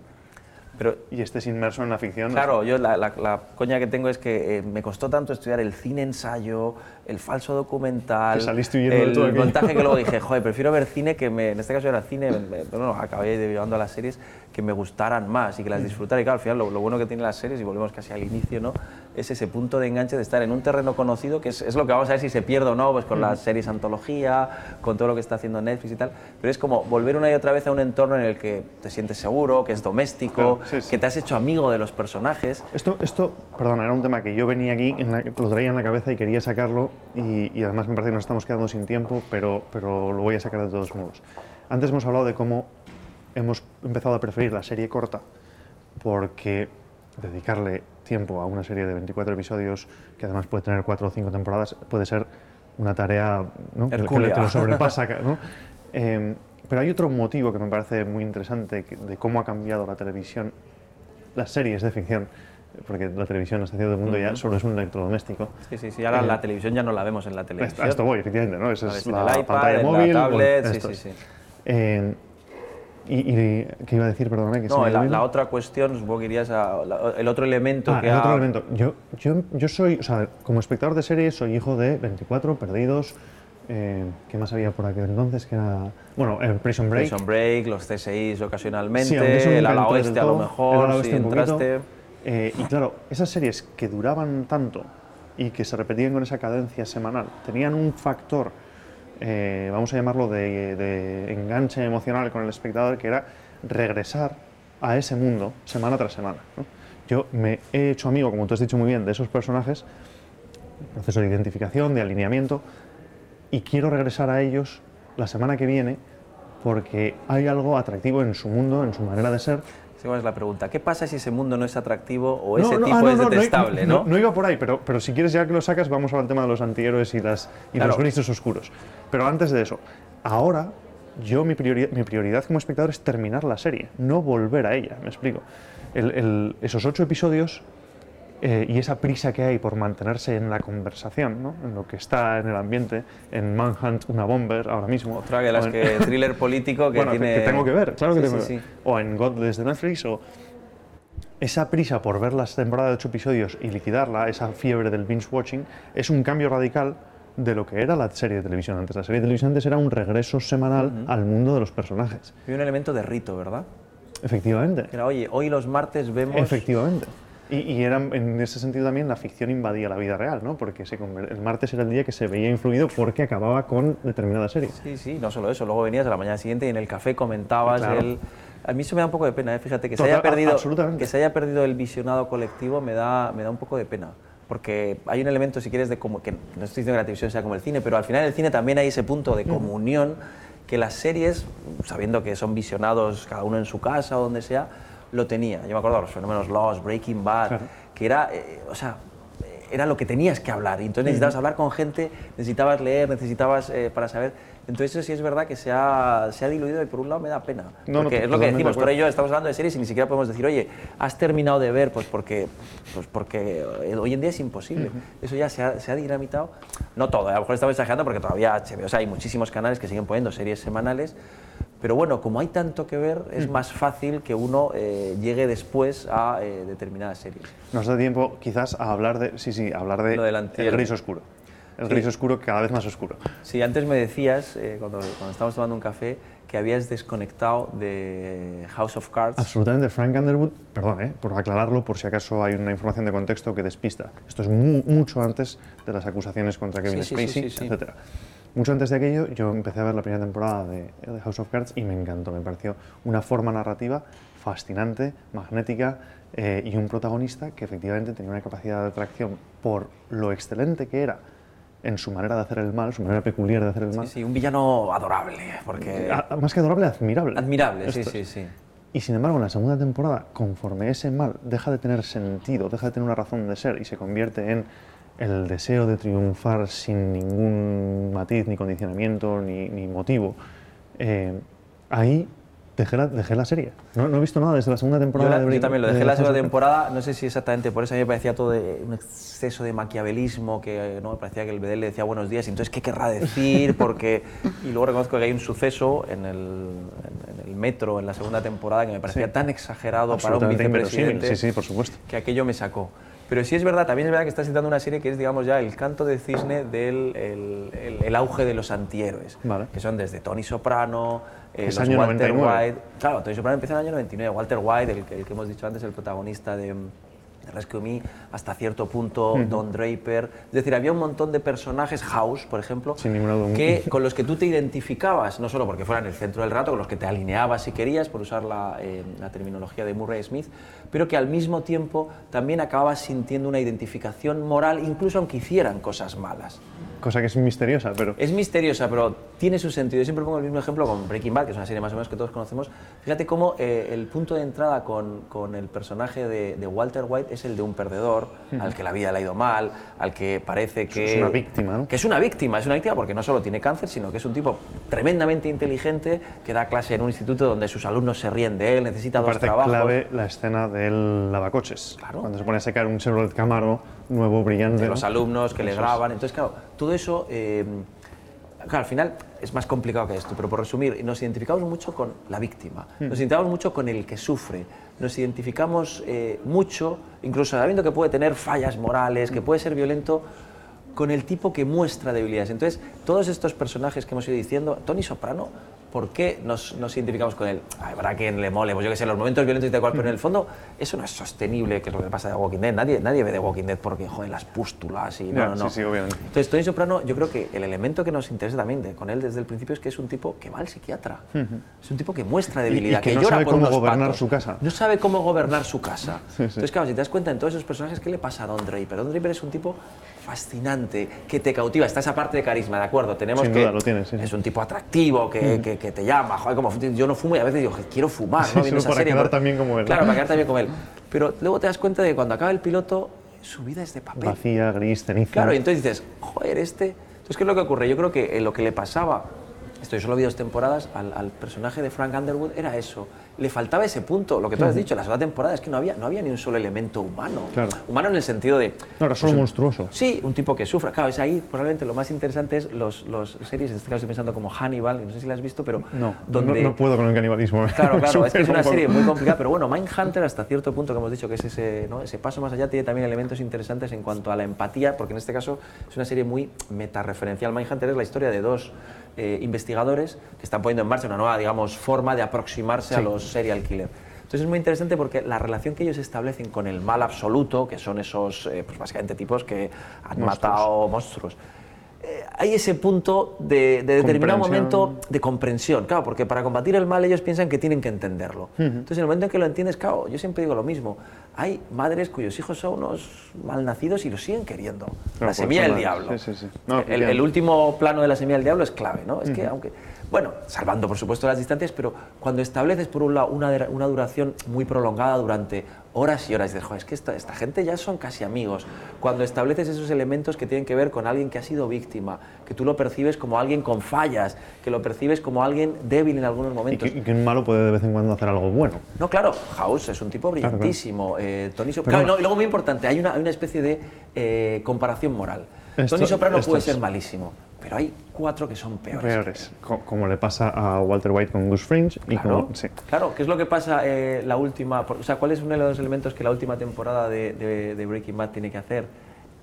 pero, y estés inmerso en la ficción. Claro, yo la, la, coña que tengo es que eh, me costó tanto estudiar el cine ensayo, el falso documental, el montaje que luego dije, joder, prefiero ver cine que me, en este caso era cine, pero no, acabé llevando a las series que me gustaran más y que las mm. disfrutara. Y claro, al final lo, lo bueno que tienen las series, y volvemos casi al inicio, ¿no? es ese punto de enganche de estar en un terreno conocido, que es, es, lo que vamos a ver si se pierde o no, pues con las series antología, con todo lo que está haciendo Netflix y tal, pero es como volver una y otra vez a un entorno en el que te sientes seguro, que es doméstico, que te has hecho amigo de los personajes. Esto, esto perdón, era un tema que yo venía aquí, en lo traía en la cabeza y quería sacarlo, y, y, además me parece que nos estamos quedando sin tiempo, pero, pero lo voy a sacar de todos modos. Antes hemos hablado de cómo hemos empezado a preferir la serie corta, porque dedicarle tiempo a una serie de 24 episodios, que además puede tener 4 o 5 temporadas, puede ser una tarea ¿no? que, te lo sobrepasa. ¿no? Eh, pero hay otro motivo que me parece muy interesante de cómo ha cambiado la televisión, las series de ficción, porque la televisión, la estación del mundo ya solo es un electrodoméstico. Sí, sí, sí, ahora la eh, televisión ya no la vemos en la televisión. A esto voy, efectivamente, ¿no? Esa es la, pantalla móvil. La tablet, sí, sí, sí. Eh, y, y, ¿Qué iba a decir? Perdóname. Que no, la, la, otra cuestión, supongo que irías a. el otro elemento ah, que. El otro elemento. Yo, yo, yo soy, o sea, como espectador de series, soy hijo de 24, Perdidos. Eh, ¿Qué más había por aquel entonces? Que era. Bueno, el Prison Break. Prison Break, los CSIs ocasionalmente, sí, el ala oeste a lo mejor, el si entraste. Eh, y claro, esas series que duraban tanto y que se repetían con esa cadencia semanal, tenían un factor eh, vamos a llamarlo, de, enganche emocional con el espectador, que era regresar a ese mundo semana tras semana. Yo me he hecho amigo, como tú has dicho muy bien, de esos personajes, proceso de identificación, de alineamiento, y quiero regresar a ellos la semana que viene porque hay algo atractivo en su mundo, en su manera de ser, es la pregunta. ¿Qué pasa si ese mundo no es atractivo o ese tipo ah, es detestable? No, no, iba por ahí, pero, pero si quieres ya que lo sacas, vamos al tema de los antihéroes y, las, y los grises oscuros. Pero antes de eso, ahora yo mi, prioridad, mi prioridad como espectador es terminar la serie, no volver a ella, me explico. esos ocho episodios eh, y esa prisa que hay por mantenerse en la conversación, ¿no? en lo que está en el ambiente, en Manhunt, una bomber ahora mismo. Otra de las que thriller político que tiene... Que, tengo que ver, claro que tengo que ver. O en God desde Netflix, o esa prisa por ver las temporadas de ocho episodios y liquidarla, esa fiebre del binge watching, es un cambio radical de lo que era la serie de televisión antes. La serie de televisión antes era un regreso semanal al mundo de los personajes. Y un elemento de rito, ¿verdad? Efectivamente. Era, oye, hoy los martes vemos... Efectivamente. Y, era, en ese sentido también la ficción invadía la vida real, ¿no? Porque se, el martes era el día que se veía influido porque acababa con determinada serie. Sí, sí, no solo eso. Luego venías a la mañana siguiente y en el café comentabas el... A mí eso me da un poco de pena, ¿eh? fíjate, que, se haya perdido, que se haya perdido el visionado colectivo me da, me da un poco de pena porque hay un elemento, si quieres, de como que no estoy diciendo que la televisión sea como el cine, pero al final el cine también hay ese punto de comunión que las series, sabiendo que son visionados cada uno en su casa o donde sea, lo tenía. Yo me acuerdo de los fenómenos Lost, Breaking Bad, que era, eh, o sea, era lo que tenías que hablar. Y entonces necesitabas hablar con gente, necesitabas leer, necesitabas eh, para saber. Entonces eso sí es verdad que se ha, se ha diluido y por un lado me da pena. porque es lo que decimos, por ello estamos hablando de series y ni siquiera podemos decir, oye, has terminado de ver, pues porque, pues porque eh, hoy en día es imposible. Eso ya se ha, se ha, dinamitado. No todo, a lo mejor estamos exagerando porque todavía HBO, o sea, hay muchísimos canales que siguen poniendo series semanales, pero bueno, como hay tanto que ver, es mm. más fácil que uno eh, llegue después a eh, determinadas series. Nos da tiempo quizás a hablar de, sí, sí, hablar de el gris oscuro. El gris oscuro cada vez más oscuro. Sí, antes me decías, eh, cuando, cuando estábamos tomando un café, que habías desconectado de House of Cards. Absolutamente, Frank Underwood, perdón, eh, por aclararlo, por si acaso hay una información de contexto que despista. Esto es mucho antes de las acusaciones contra Kevin Spacey, sí, etc. Mucho antes de aquello, yo empecé a ver la primera temporada de, House of Cards y me encantó. Me pareció una forma narrativa fascinante, magnética eh, y un protagonista que efectivamente tenía una capacidad de atracción por lo excelente que era en su manera de hacer el mal, su manera peculiar de hacer el mal. Sí, sí un villano adorable. Porque... más que adorable, admirable. Admirable, sí, sí, sí. Y sin embargo, en la segunda temporada, conforme ese mal deja de tener sentido, deja de tener una razón de ser y se convierte en el deseo de triunfar sin ningún matiz, ni condicionamiento, ni, ni motivo, eh, ahí dejé la, dejé la serie. No, no he visto nada desde la segunda temporada. Yo, la- de yo Breaking- también lo de dejé la House of segunda temporada, no sé si exactamente por eso a mí me parecía todo de un exceso de maquiavelismo, que no me parecía que el BDL le decía buenos días, y entonces qué querrá decir, porque... Y luego reconozco que hay un suceso en el, en- en el metro en la segunda temporada que me parecía Sí. tan exagerado para un vicepresidente sí, sí, por supuesto. que aquello me sacó. Pero sí es verdad, también es verdad que estás citando una serie que es, digamos, ya el canto de cisne del el, el- el auge de los antihéroes, Vale. que son desde Tony Soprano, eh, Es año Walter 99. White, Claro, Tony Soprano empieza en el año 99. Walter White, el, que- el que hemos dicho antes, el protagonista de, de Rescue Me, hasta cierto punto, Don Draper. Es decir, había un montón de personajes, House, por ejemplo, Sin que, con los que tú te identificabas, no solo porque fueran el centro del rato, con los que te alineabas si querías, por usar la, eh, la terminología de Murray Smith, pero que al mismo tiempo también acababas sintiendo una identificación moral, incluso aunque hicieran cosas malas. Cosa que es misteriosa, pero... Es misteriosa, pero tiene su sentido. Yo siempre pongo el mismo ejemplo con Breaking Bad, que es una serie más o menos que todos conocemos. Fíjate cómo eh, el punto de entrada con, con el personaje de, de Walter White es el de un perdedor, al que la vida le ha ido mal, al que parece que... Es una víctima, ¿no? Que es una víctima, es una víctima porque no solo tiene cáncer, sino que es un tipo tremendamente inteligente que da clase en un instituto donde sus alumnos se ríen de él, necesita Me dos trabajos. clave la escena del lavacoches. Claro. Cuando se pone a secar un Chevrolet Camaro nuevo, brillante. de ¿no? los alumnos que le Eso graban. Entonces, claro, todo eso, eh, claro, al final es más complicado que esto, pero por resumir, nos identificamos mucho con la víctima, Hmm. nos identificamos mucho con el que sufre, nos identificamos eh, mucho, incluso sabiendo que puede tener fallas morales, Hmm. que puede ser violento, con el tipo que muestra debilidades. Entonces, todos estos personajes que hemos ido diciendo, Tony Soprano, ¿por qué nos, nos identificamos con él? Habrá quien le mole, pues yo que sé, los momentos violentos y tal cual, pero en el fondo eso no es sostenible, que es lo que pasa de Walking Dead. Nadie, nadie ve de Walking Dead porque, joder, las pústulas y no, no, no. sí, sí, obviamente. Entonces, Tony Soprano, yo creo que el elemento que nos interesa también de, con él desde el principio es que es un tipo que va al psiquiatra. Es un tipo que muestra debilidad, que no llora sabe por cómo unos gobernar patos. su casa. No sabe cómo gobernar su casa. Sí. Entonces, claro, si te das cuenta en todos esos personajes, ¿qué le pasa a Don Draper? Don Draper es un tipo fascinante, que te cautiva. Está esa parte de carisma, ¿de acuerdo? Tenemos Sin que duda, lo tiene, sí, sí. es un tipo atractivo, que, que, que te llama. Joder, como yo no fumo y a veces digo, quiero fumar, Sí, ¿no? Viendo esa para serie, quedar también como él. Claro, para quedar también como él. Pero luego te das cuenta de que cuando acaba el piloto, su vida es de papel. Vacía, gris, ceniza. Claro, y entonces dices, joder, este. Entonces, ¿qué es lo que ocurre? Yo creo que eh, lo que le pasaba, esto yo solo vi dos temporadas, al, al personaje de Frank Underwood era eso. Le faltaba ese punto, lo que tú has dicho, la segunda temporada es que no había, no había ni un solo elemento humano. Claro. Humano en el sentido de. No, era solo pues, monstruoso. Sí, un tipo que sufra. Claro, es ahí probablemente lo más interesante es los, los series, en este caso estoy pensando como Hannibal, que no sé si la has visto, pero. No, donde, no, no puedo con el canibalismo. Claro, claro, es que es una serie muy complicada, pero bueno, Mindhunter hasta cierto punto que hemos dicho que es ese, ¿no? ese paso más allá, tiene también elementos interesantes en cuanto a la empatía, porque en este caso es una serie muy metareferencial. Mindhunter es la historia de dos eh, investigadores que están poniendo en marcha una nueva, digamos, forma de aproximarse a los serial killers. Entonces es muy interesante porque la relación que ellos establecen con el mal absoluto, que son esos, eh, pues básicamente tipos que han Monstruos. matado monstruos, eh, hay ese punto de, de determinado momento de comprensión, claro, porque para combatir el mal ellos piensan que tienen que entenderlo. Entonces, en el momento en que lo entiendes, claro, yo siempre digo lo mismo. Hay madres cuyos hijos son unos malnacidos y los siguen queriendo. Claro, la semilla del madres. diablo. Sí, sí, sí. No, el, el último plano de la semilla del diablo es clave, ¿no? Es que aunque, bueno, salvando por supuesto las distancias, pero cuando estableces por un lado una, una duración muy prolongada durante horas y horas, dices, joder, es que esta, esta gente ya son casi amigos. Cuando estableces esos elementos que tienen que ver con alguien que ha sido víctima, que tú lo percibes como alguien con fallas, que lo percibes como alguien débil en algunos Y momentos. que, y que un malo puede de vez en cuando hacer algo bueno. No, claro, House es un tipo claro. brillantísimo. eh, Tony Pero Soprano. bueno. y luego muy importante, hay una, hay una especie de eh, comparación moral. Esto- Tony Soprano puede es- ser malísimo, pero hay cuatro que son peores. Peores. Co- Como le pasa a Walter White con Goose Fringe. Y Claro, como, sí. claro, ¿qué es lo que pasa eh, la última? O sea, ¿cuál es uno de los elementos que la última temporada de, de- de Breaking Bad tiene que hacer?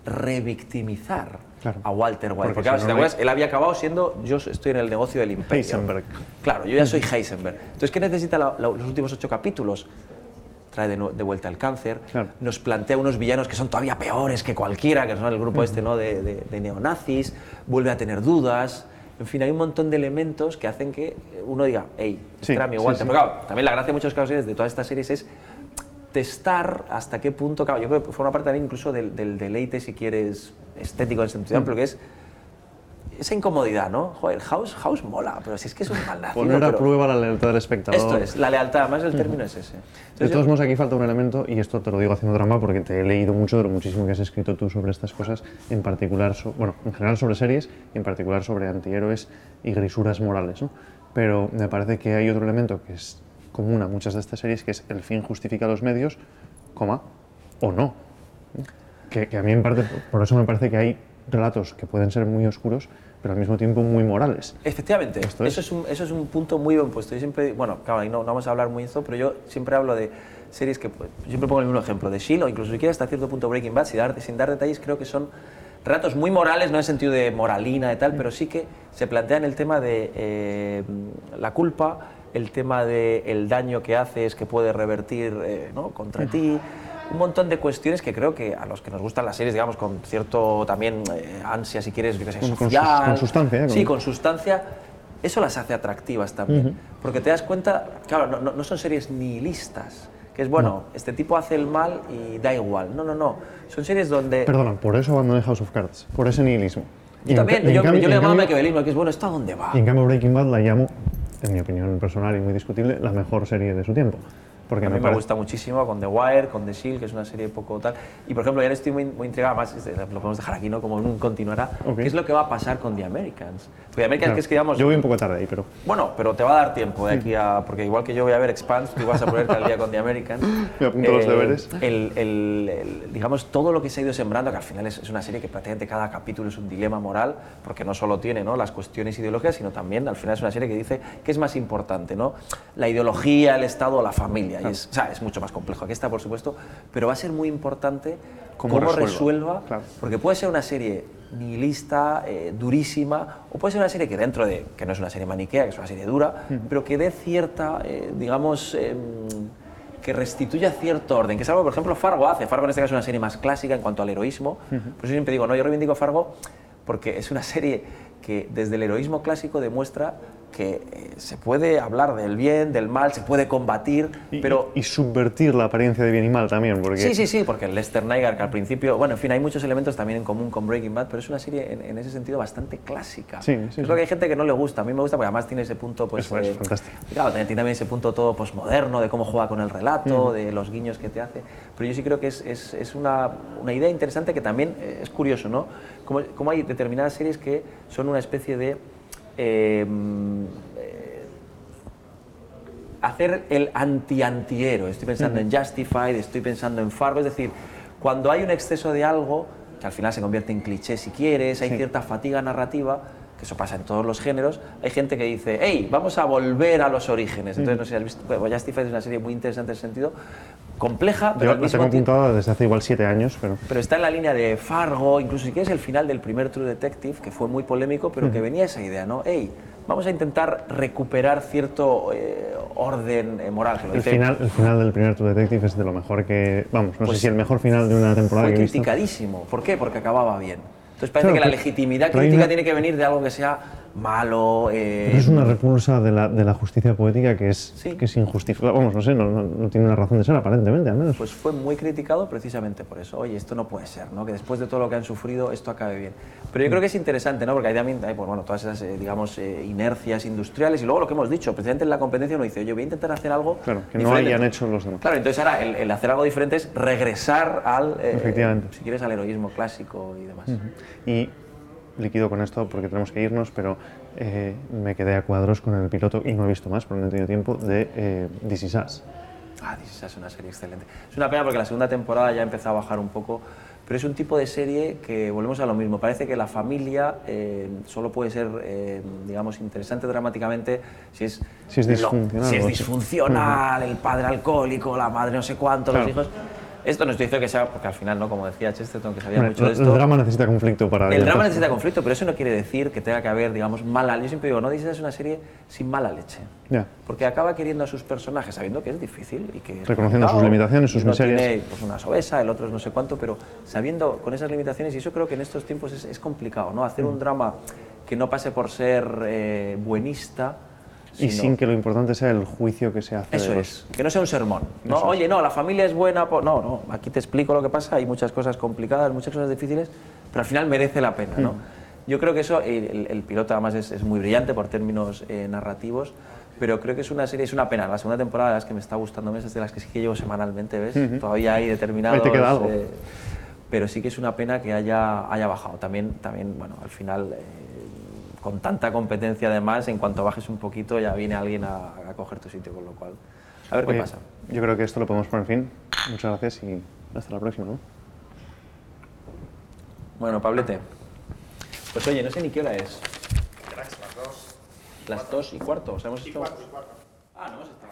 Revictimizar Claro. a Walter White. Porque Porque, si claro, no, si te no acuerdas, él había acabado siendo, yo estoy en el negocio del imperio. Heisenberg. Claro, yo ya soy Heisenberg. Entonces, ¿qué necesita la- la- los últimos ocho capítulos? Trae de, de vuelta el cáncer, Claro. nos plantea unos villanos que son todavía peores que cualquiera, que son el grupo este ¿no? de, de- de neonazis, vuelve a tener dudas. En fin, hay un montón de elementos que hacen que uno diga, hey, Sí, mi sí, Walter. sí. Pero claro, también la gracia de muchos casos de todas estas series es testar hasta qué punto, claro, yo creo que forma parte también incluso del, del deleite, si quieres, estético en sentido Mm. amplio, que es esa incomodidad, ¿no? Joder, House, House mola, pero si es que es un mal nacido. Poner a pero- prueba la lealtad del espectador. Esto es, la lealtad, más el término es ese. De Entonces, todos yo- modos, aquí falta un elemento, y esto te lo digo haciendo drama porque te he leído mucho de lo muchísimo que has escrito tú sobre estas cosas, en particular, so- bueno, en general sobre series, y en particular sobre antihéroes y grisuras morales, ¿no? Pero me parece que hay otro elemento que es común a muchas de estas series, que es el fin justifica los medios, coma, o no. Que, que a mí, en parte, por eso me parece que hay relatos que pueden ser muy oscuros, pero al mismo tiempo muy morales. Efectivamente, Esto es. eso, es un, eso es un punto muy bien puesto. Yo siempre, bueno, claro, no, no vamos a hablar muy de esto, pero yo siempre hablo de series que, pues, siempre pongo el mismo ejemplo, de Shield o incluso si quieres hasta cierto punto Breaking Bad, sin dar, sin dar detalles, creo que son relatos muy morales, no en el sentido de moralina y tal, pero sí que se plantean el tema de eh, la culpa, el tema del el daño que haces que puede revertir eh, ¿no? contra ti, un montón de cuestiones que creo que a los que nos gustan las series, digamos, con cierto también eh, ansia, si quieres, yo qué sé, Con- con sus- social, con sustancia, ¿eh? Sí, Con- sustancia, eso las hace atractivas también. Porque te das cuenta, claro, no, no- no son series nihilistas, que es bueno, este tipo hace el mal y da igual. No, no, no. Son series donde. Perdona, por eso abandoné House of Cards, por ese nihilismo. Y yo también, yo, cambio- yo le llamaba maquiavelismo, que es bueno, ¿esto a dónde va? Y en cambio Breaking Bad la llamo, en mi opinión personal y muy discutible, la mejor serie de su tiempo. Porque A mí me, parece- gusta muchísimo con The Wire, con The Shield, que es una serie poco tal. Y por ejemplo, ya estoy muy, muy intrigado, más lo podemos dejar aquí, ¿no? Como un continuará. ¿Qué es lo que va a pasar con The Americans? Porque The Americans, Claro, que es que digamos. Yo voy un poco tarde ahí, pero Bueno, pero te va a dar tiempo de aquí a. Porque igual que yo voy a ver Expanse, tú vas a ponerte al día con The Americans. Me apunto los deberes. El, el- el- digamos, todo lo que se ha ido sembrando, que al final es, es una serie que prácticamente cada capítulo es un dilema moral, porque no solo tiene ¿no? las cuestiones ideológicas, sino también al final es una serie que dice qué es más importante, ¿no? La ideología, el Estado o la familia. Y es, o sea, es mucho más complejo. Aquí está, por supuesto, pero va a ser muy importante Cómo cómo, resuelva, claro. porque puede ser una serie nihilista, eh, durísima, o puede ser una serie que dentro de, que no es una serie maniquea, que es una serie dura, pero que dé cierta, eh, digamos, em, que restituya cierto orden, que es algo por ejemplo, Fargo hace. Fargo en este caso es una serie más clásica en cuanto al heroísmo. Por eso siempre digo, no, yo reivindico Fargo porque es una serie que desde el heroísmo clásico demuestra que eh, se puede hablar del bien, del mal, se puede combatir, y, pero y subvertir la apariencia de bien y mal también, porque Sí, sí, sí, porque Lester Nygaard, que al principio, bueno, en fin, hay muchos elementos también en común con Breaking Bad, pero es una serie en, en ese sentido bastante clásica. Sí, sí, Yo sí. creo que hay gente que no le gusta, a mí me gusta porque además tiene ese punto, pues. Eso es, fantástico. Claro, tiene también ese punto todo posmoderno de cómo juega con el relato, de los guiños que te hace. Pero yo sí creo que es, es, es una, una idea interesante que también eh, es curioso, ¿no? Como, como hay determinadas series que son una especie de. Eh, eh, hacer el anti-antihéroe. Estoy pensando en Justified, estoy pensando en Fargo, es decir, cuando hay un exceso de algo, que al final se convierte en cliché si quieres, hay Sí. cierta fatiga narrativa, que eso pasa en todos los géneros, hay gente que dice, hey, vamos a volver a los orígenes. Entonces, no sé si has visto, bueno, Justified es una serie muy interesante en ese sentido, compleja, pero yo al la mismo tengo tiempo... apuntada desde hace igual siete años, pero Pero está en la línea de Fargo, incluso si quieres el final del primer True Detective, que fue muy polémico, pero que venía esa idea, ¿no? Hey, vamos a intentar recuperar cierto eh, orden eh, moral. Que lo el dice- final, el final del primer True Detective es de lo mejor que, vamos, no Pues sé si el mejor final de una temporada fue que he visto. criticadísimo. ¿Por qué? Porque acababa bien. Entonces parece Claro, que la legitimidad crítica una- tiene que venir de algo que sea malo. eh, es una repulsa de la, de la justicia poética que es, Sí. que es injustificable. Vamos, no sé, no, no- no tiene una razón de ser aparentemente, al menos. Pues fue muy criticado precisamente por eso. Oye, esto no puede ser, ¿no? Que después de todo lo que han sufrido, esto acabe bien. Pero yo creo que es interesante, ¿no? Porque hay también, hay, pues, bueno, todas esas, eh, digamos, eh, inercias industriales y luego lo que hemos dicho, precisamente en la competencia uno dice, yo voy a intentar hacer algo claro, que no diferente". hayan hecho los demás. Claro, entonces ahora el, el hacer algo diferente es regresar al, eh, Efectivamente. si quieres, al heroísmo clásico y demás. Y liquido con esto porque tenemos que irnos, pero eh, me quedé a cuadros con el piloto y no he visto más porque no he tenido tiempo de eh, This Is Us. Ah, This Is Us es una serie excelente. Es una pena porque la segunda temporada ya empezó a bajar un poco, pero es un tipo de serie que volvemos a lo mismo. Parece que la familia eh, solo puede ser, eh, digamos, interesante dramáticamente si es, Si es lo- disfuncional si es disfuncional, el padre alcohólico, la madre no sé cuánto, Claro. los hijos. Esto no estoy diciendo que sea, porque al final, ¿no? como decía Chesterton, que sabía mucho de esto. el drama necesita conflicto para El drama necesita conflicto, pero eso no quiere decir que tenga que haber, digamos, mala. Yo siempre digo, no dices es una serie sin mala leche. Ya. Porque acaba queriendo a sus personajes, sabiendo que es difícil y que. es Reconociendo sus limitaciones, sus uno miserias. Tiene pues, una sobesa, el otro es no sé cuánto, pero sabiendo con esas limitaciones, y eso creo que en estos tiempos es, es complicado, ¿no? Hacer un drama que no pase por ser eh, buenista. Y sino- sin que lo importante sea el juicio que se hace. eso de es, que no sea un sermón. ¿no? Eso. Oye, no, la familia es buena. po- No, no, aquí te explico lo que pasa. Hay muchas cosas complicadas, muchas cosas difíciles, pero al final merece la pena. ¿no? Yo creo que eso, el, el piloto además es, es, muy brillante por términos eh, narrativos, pero creo que es una serie, es una pena. La segunda temporada, las que me está gustando más, es de las que sí que llevo semanalmente, ¿ves? Todavía hay determinados... Ahí te queda algo. eh, pero sí que es una pena que haya, haya bajado. También, también, bueno, al final, eh, con tanta competencia además, en cuanto bajes un poquito ya viene alguien a, a coger tu sitio, con lo cual, a ver Oye, qué pasa. Yo creo que esto lo podemos poner fin. Muchas gracias y hasta la próxima, ¿no? Bueno, Pablete. Pues oye, no sé ni qué hora es. Las dos. Las dos y cuarto. O sea, hemos Y hecho- cuarto, y cuarto.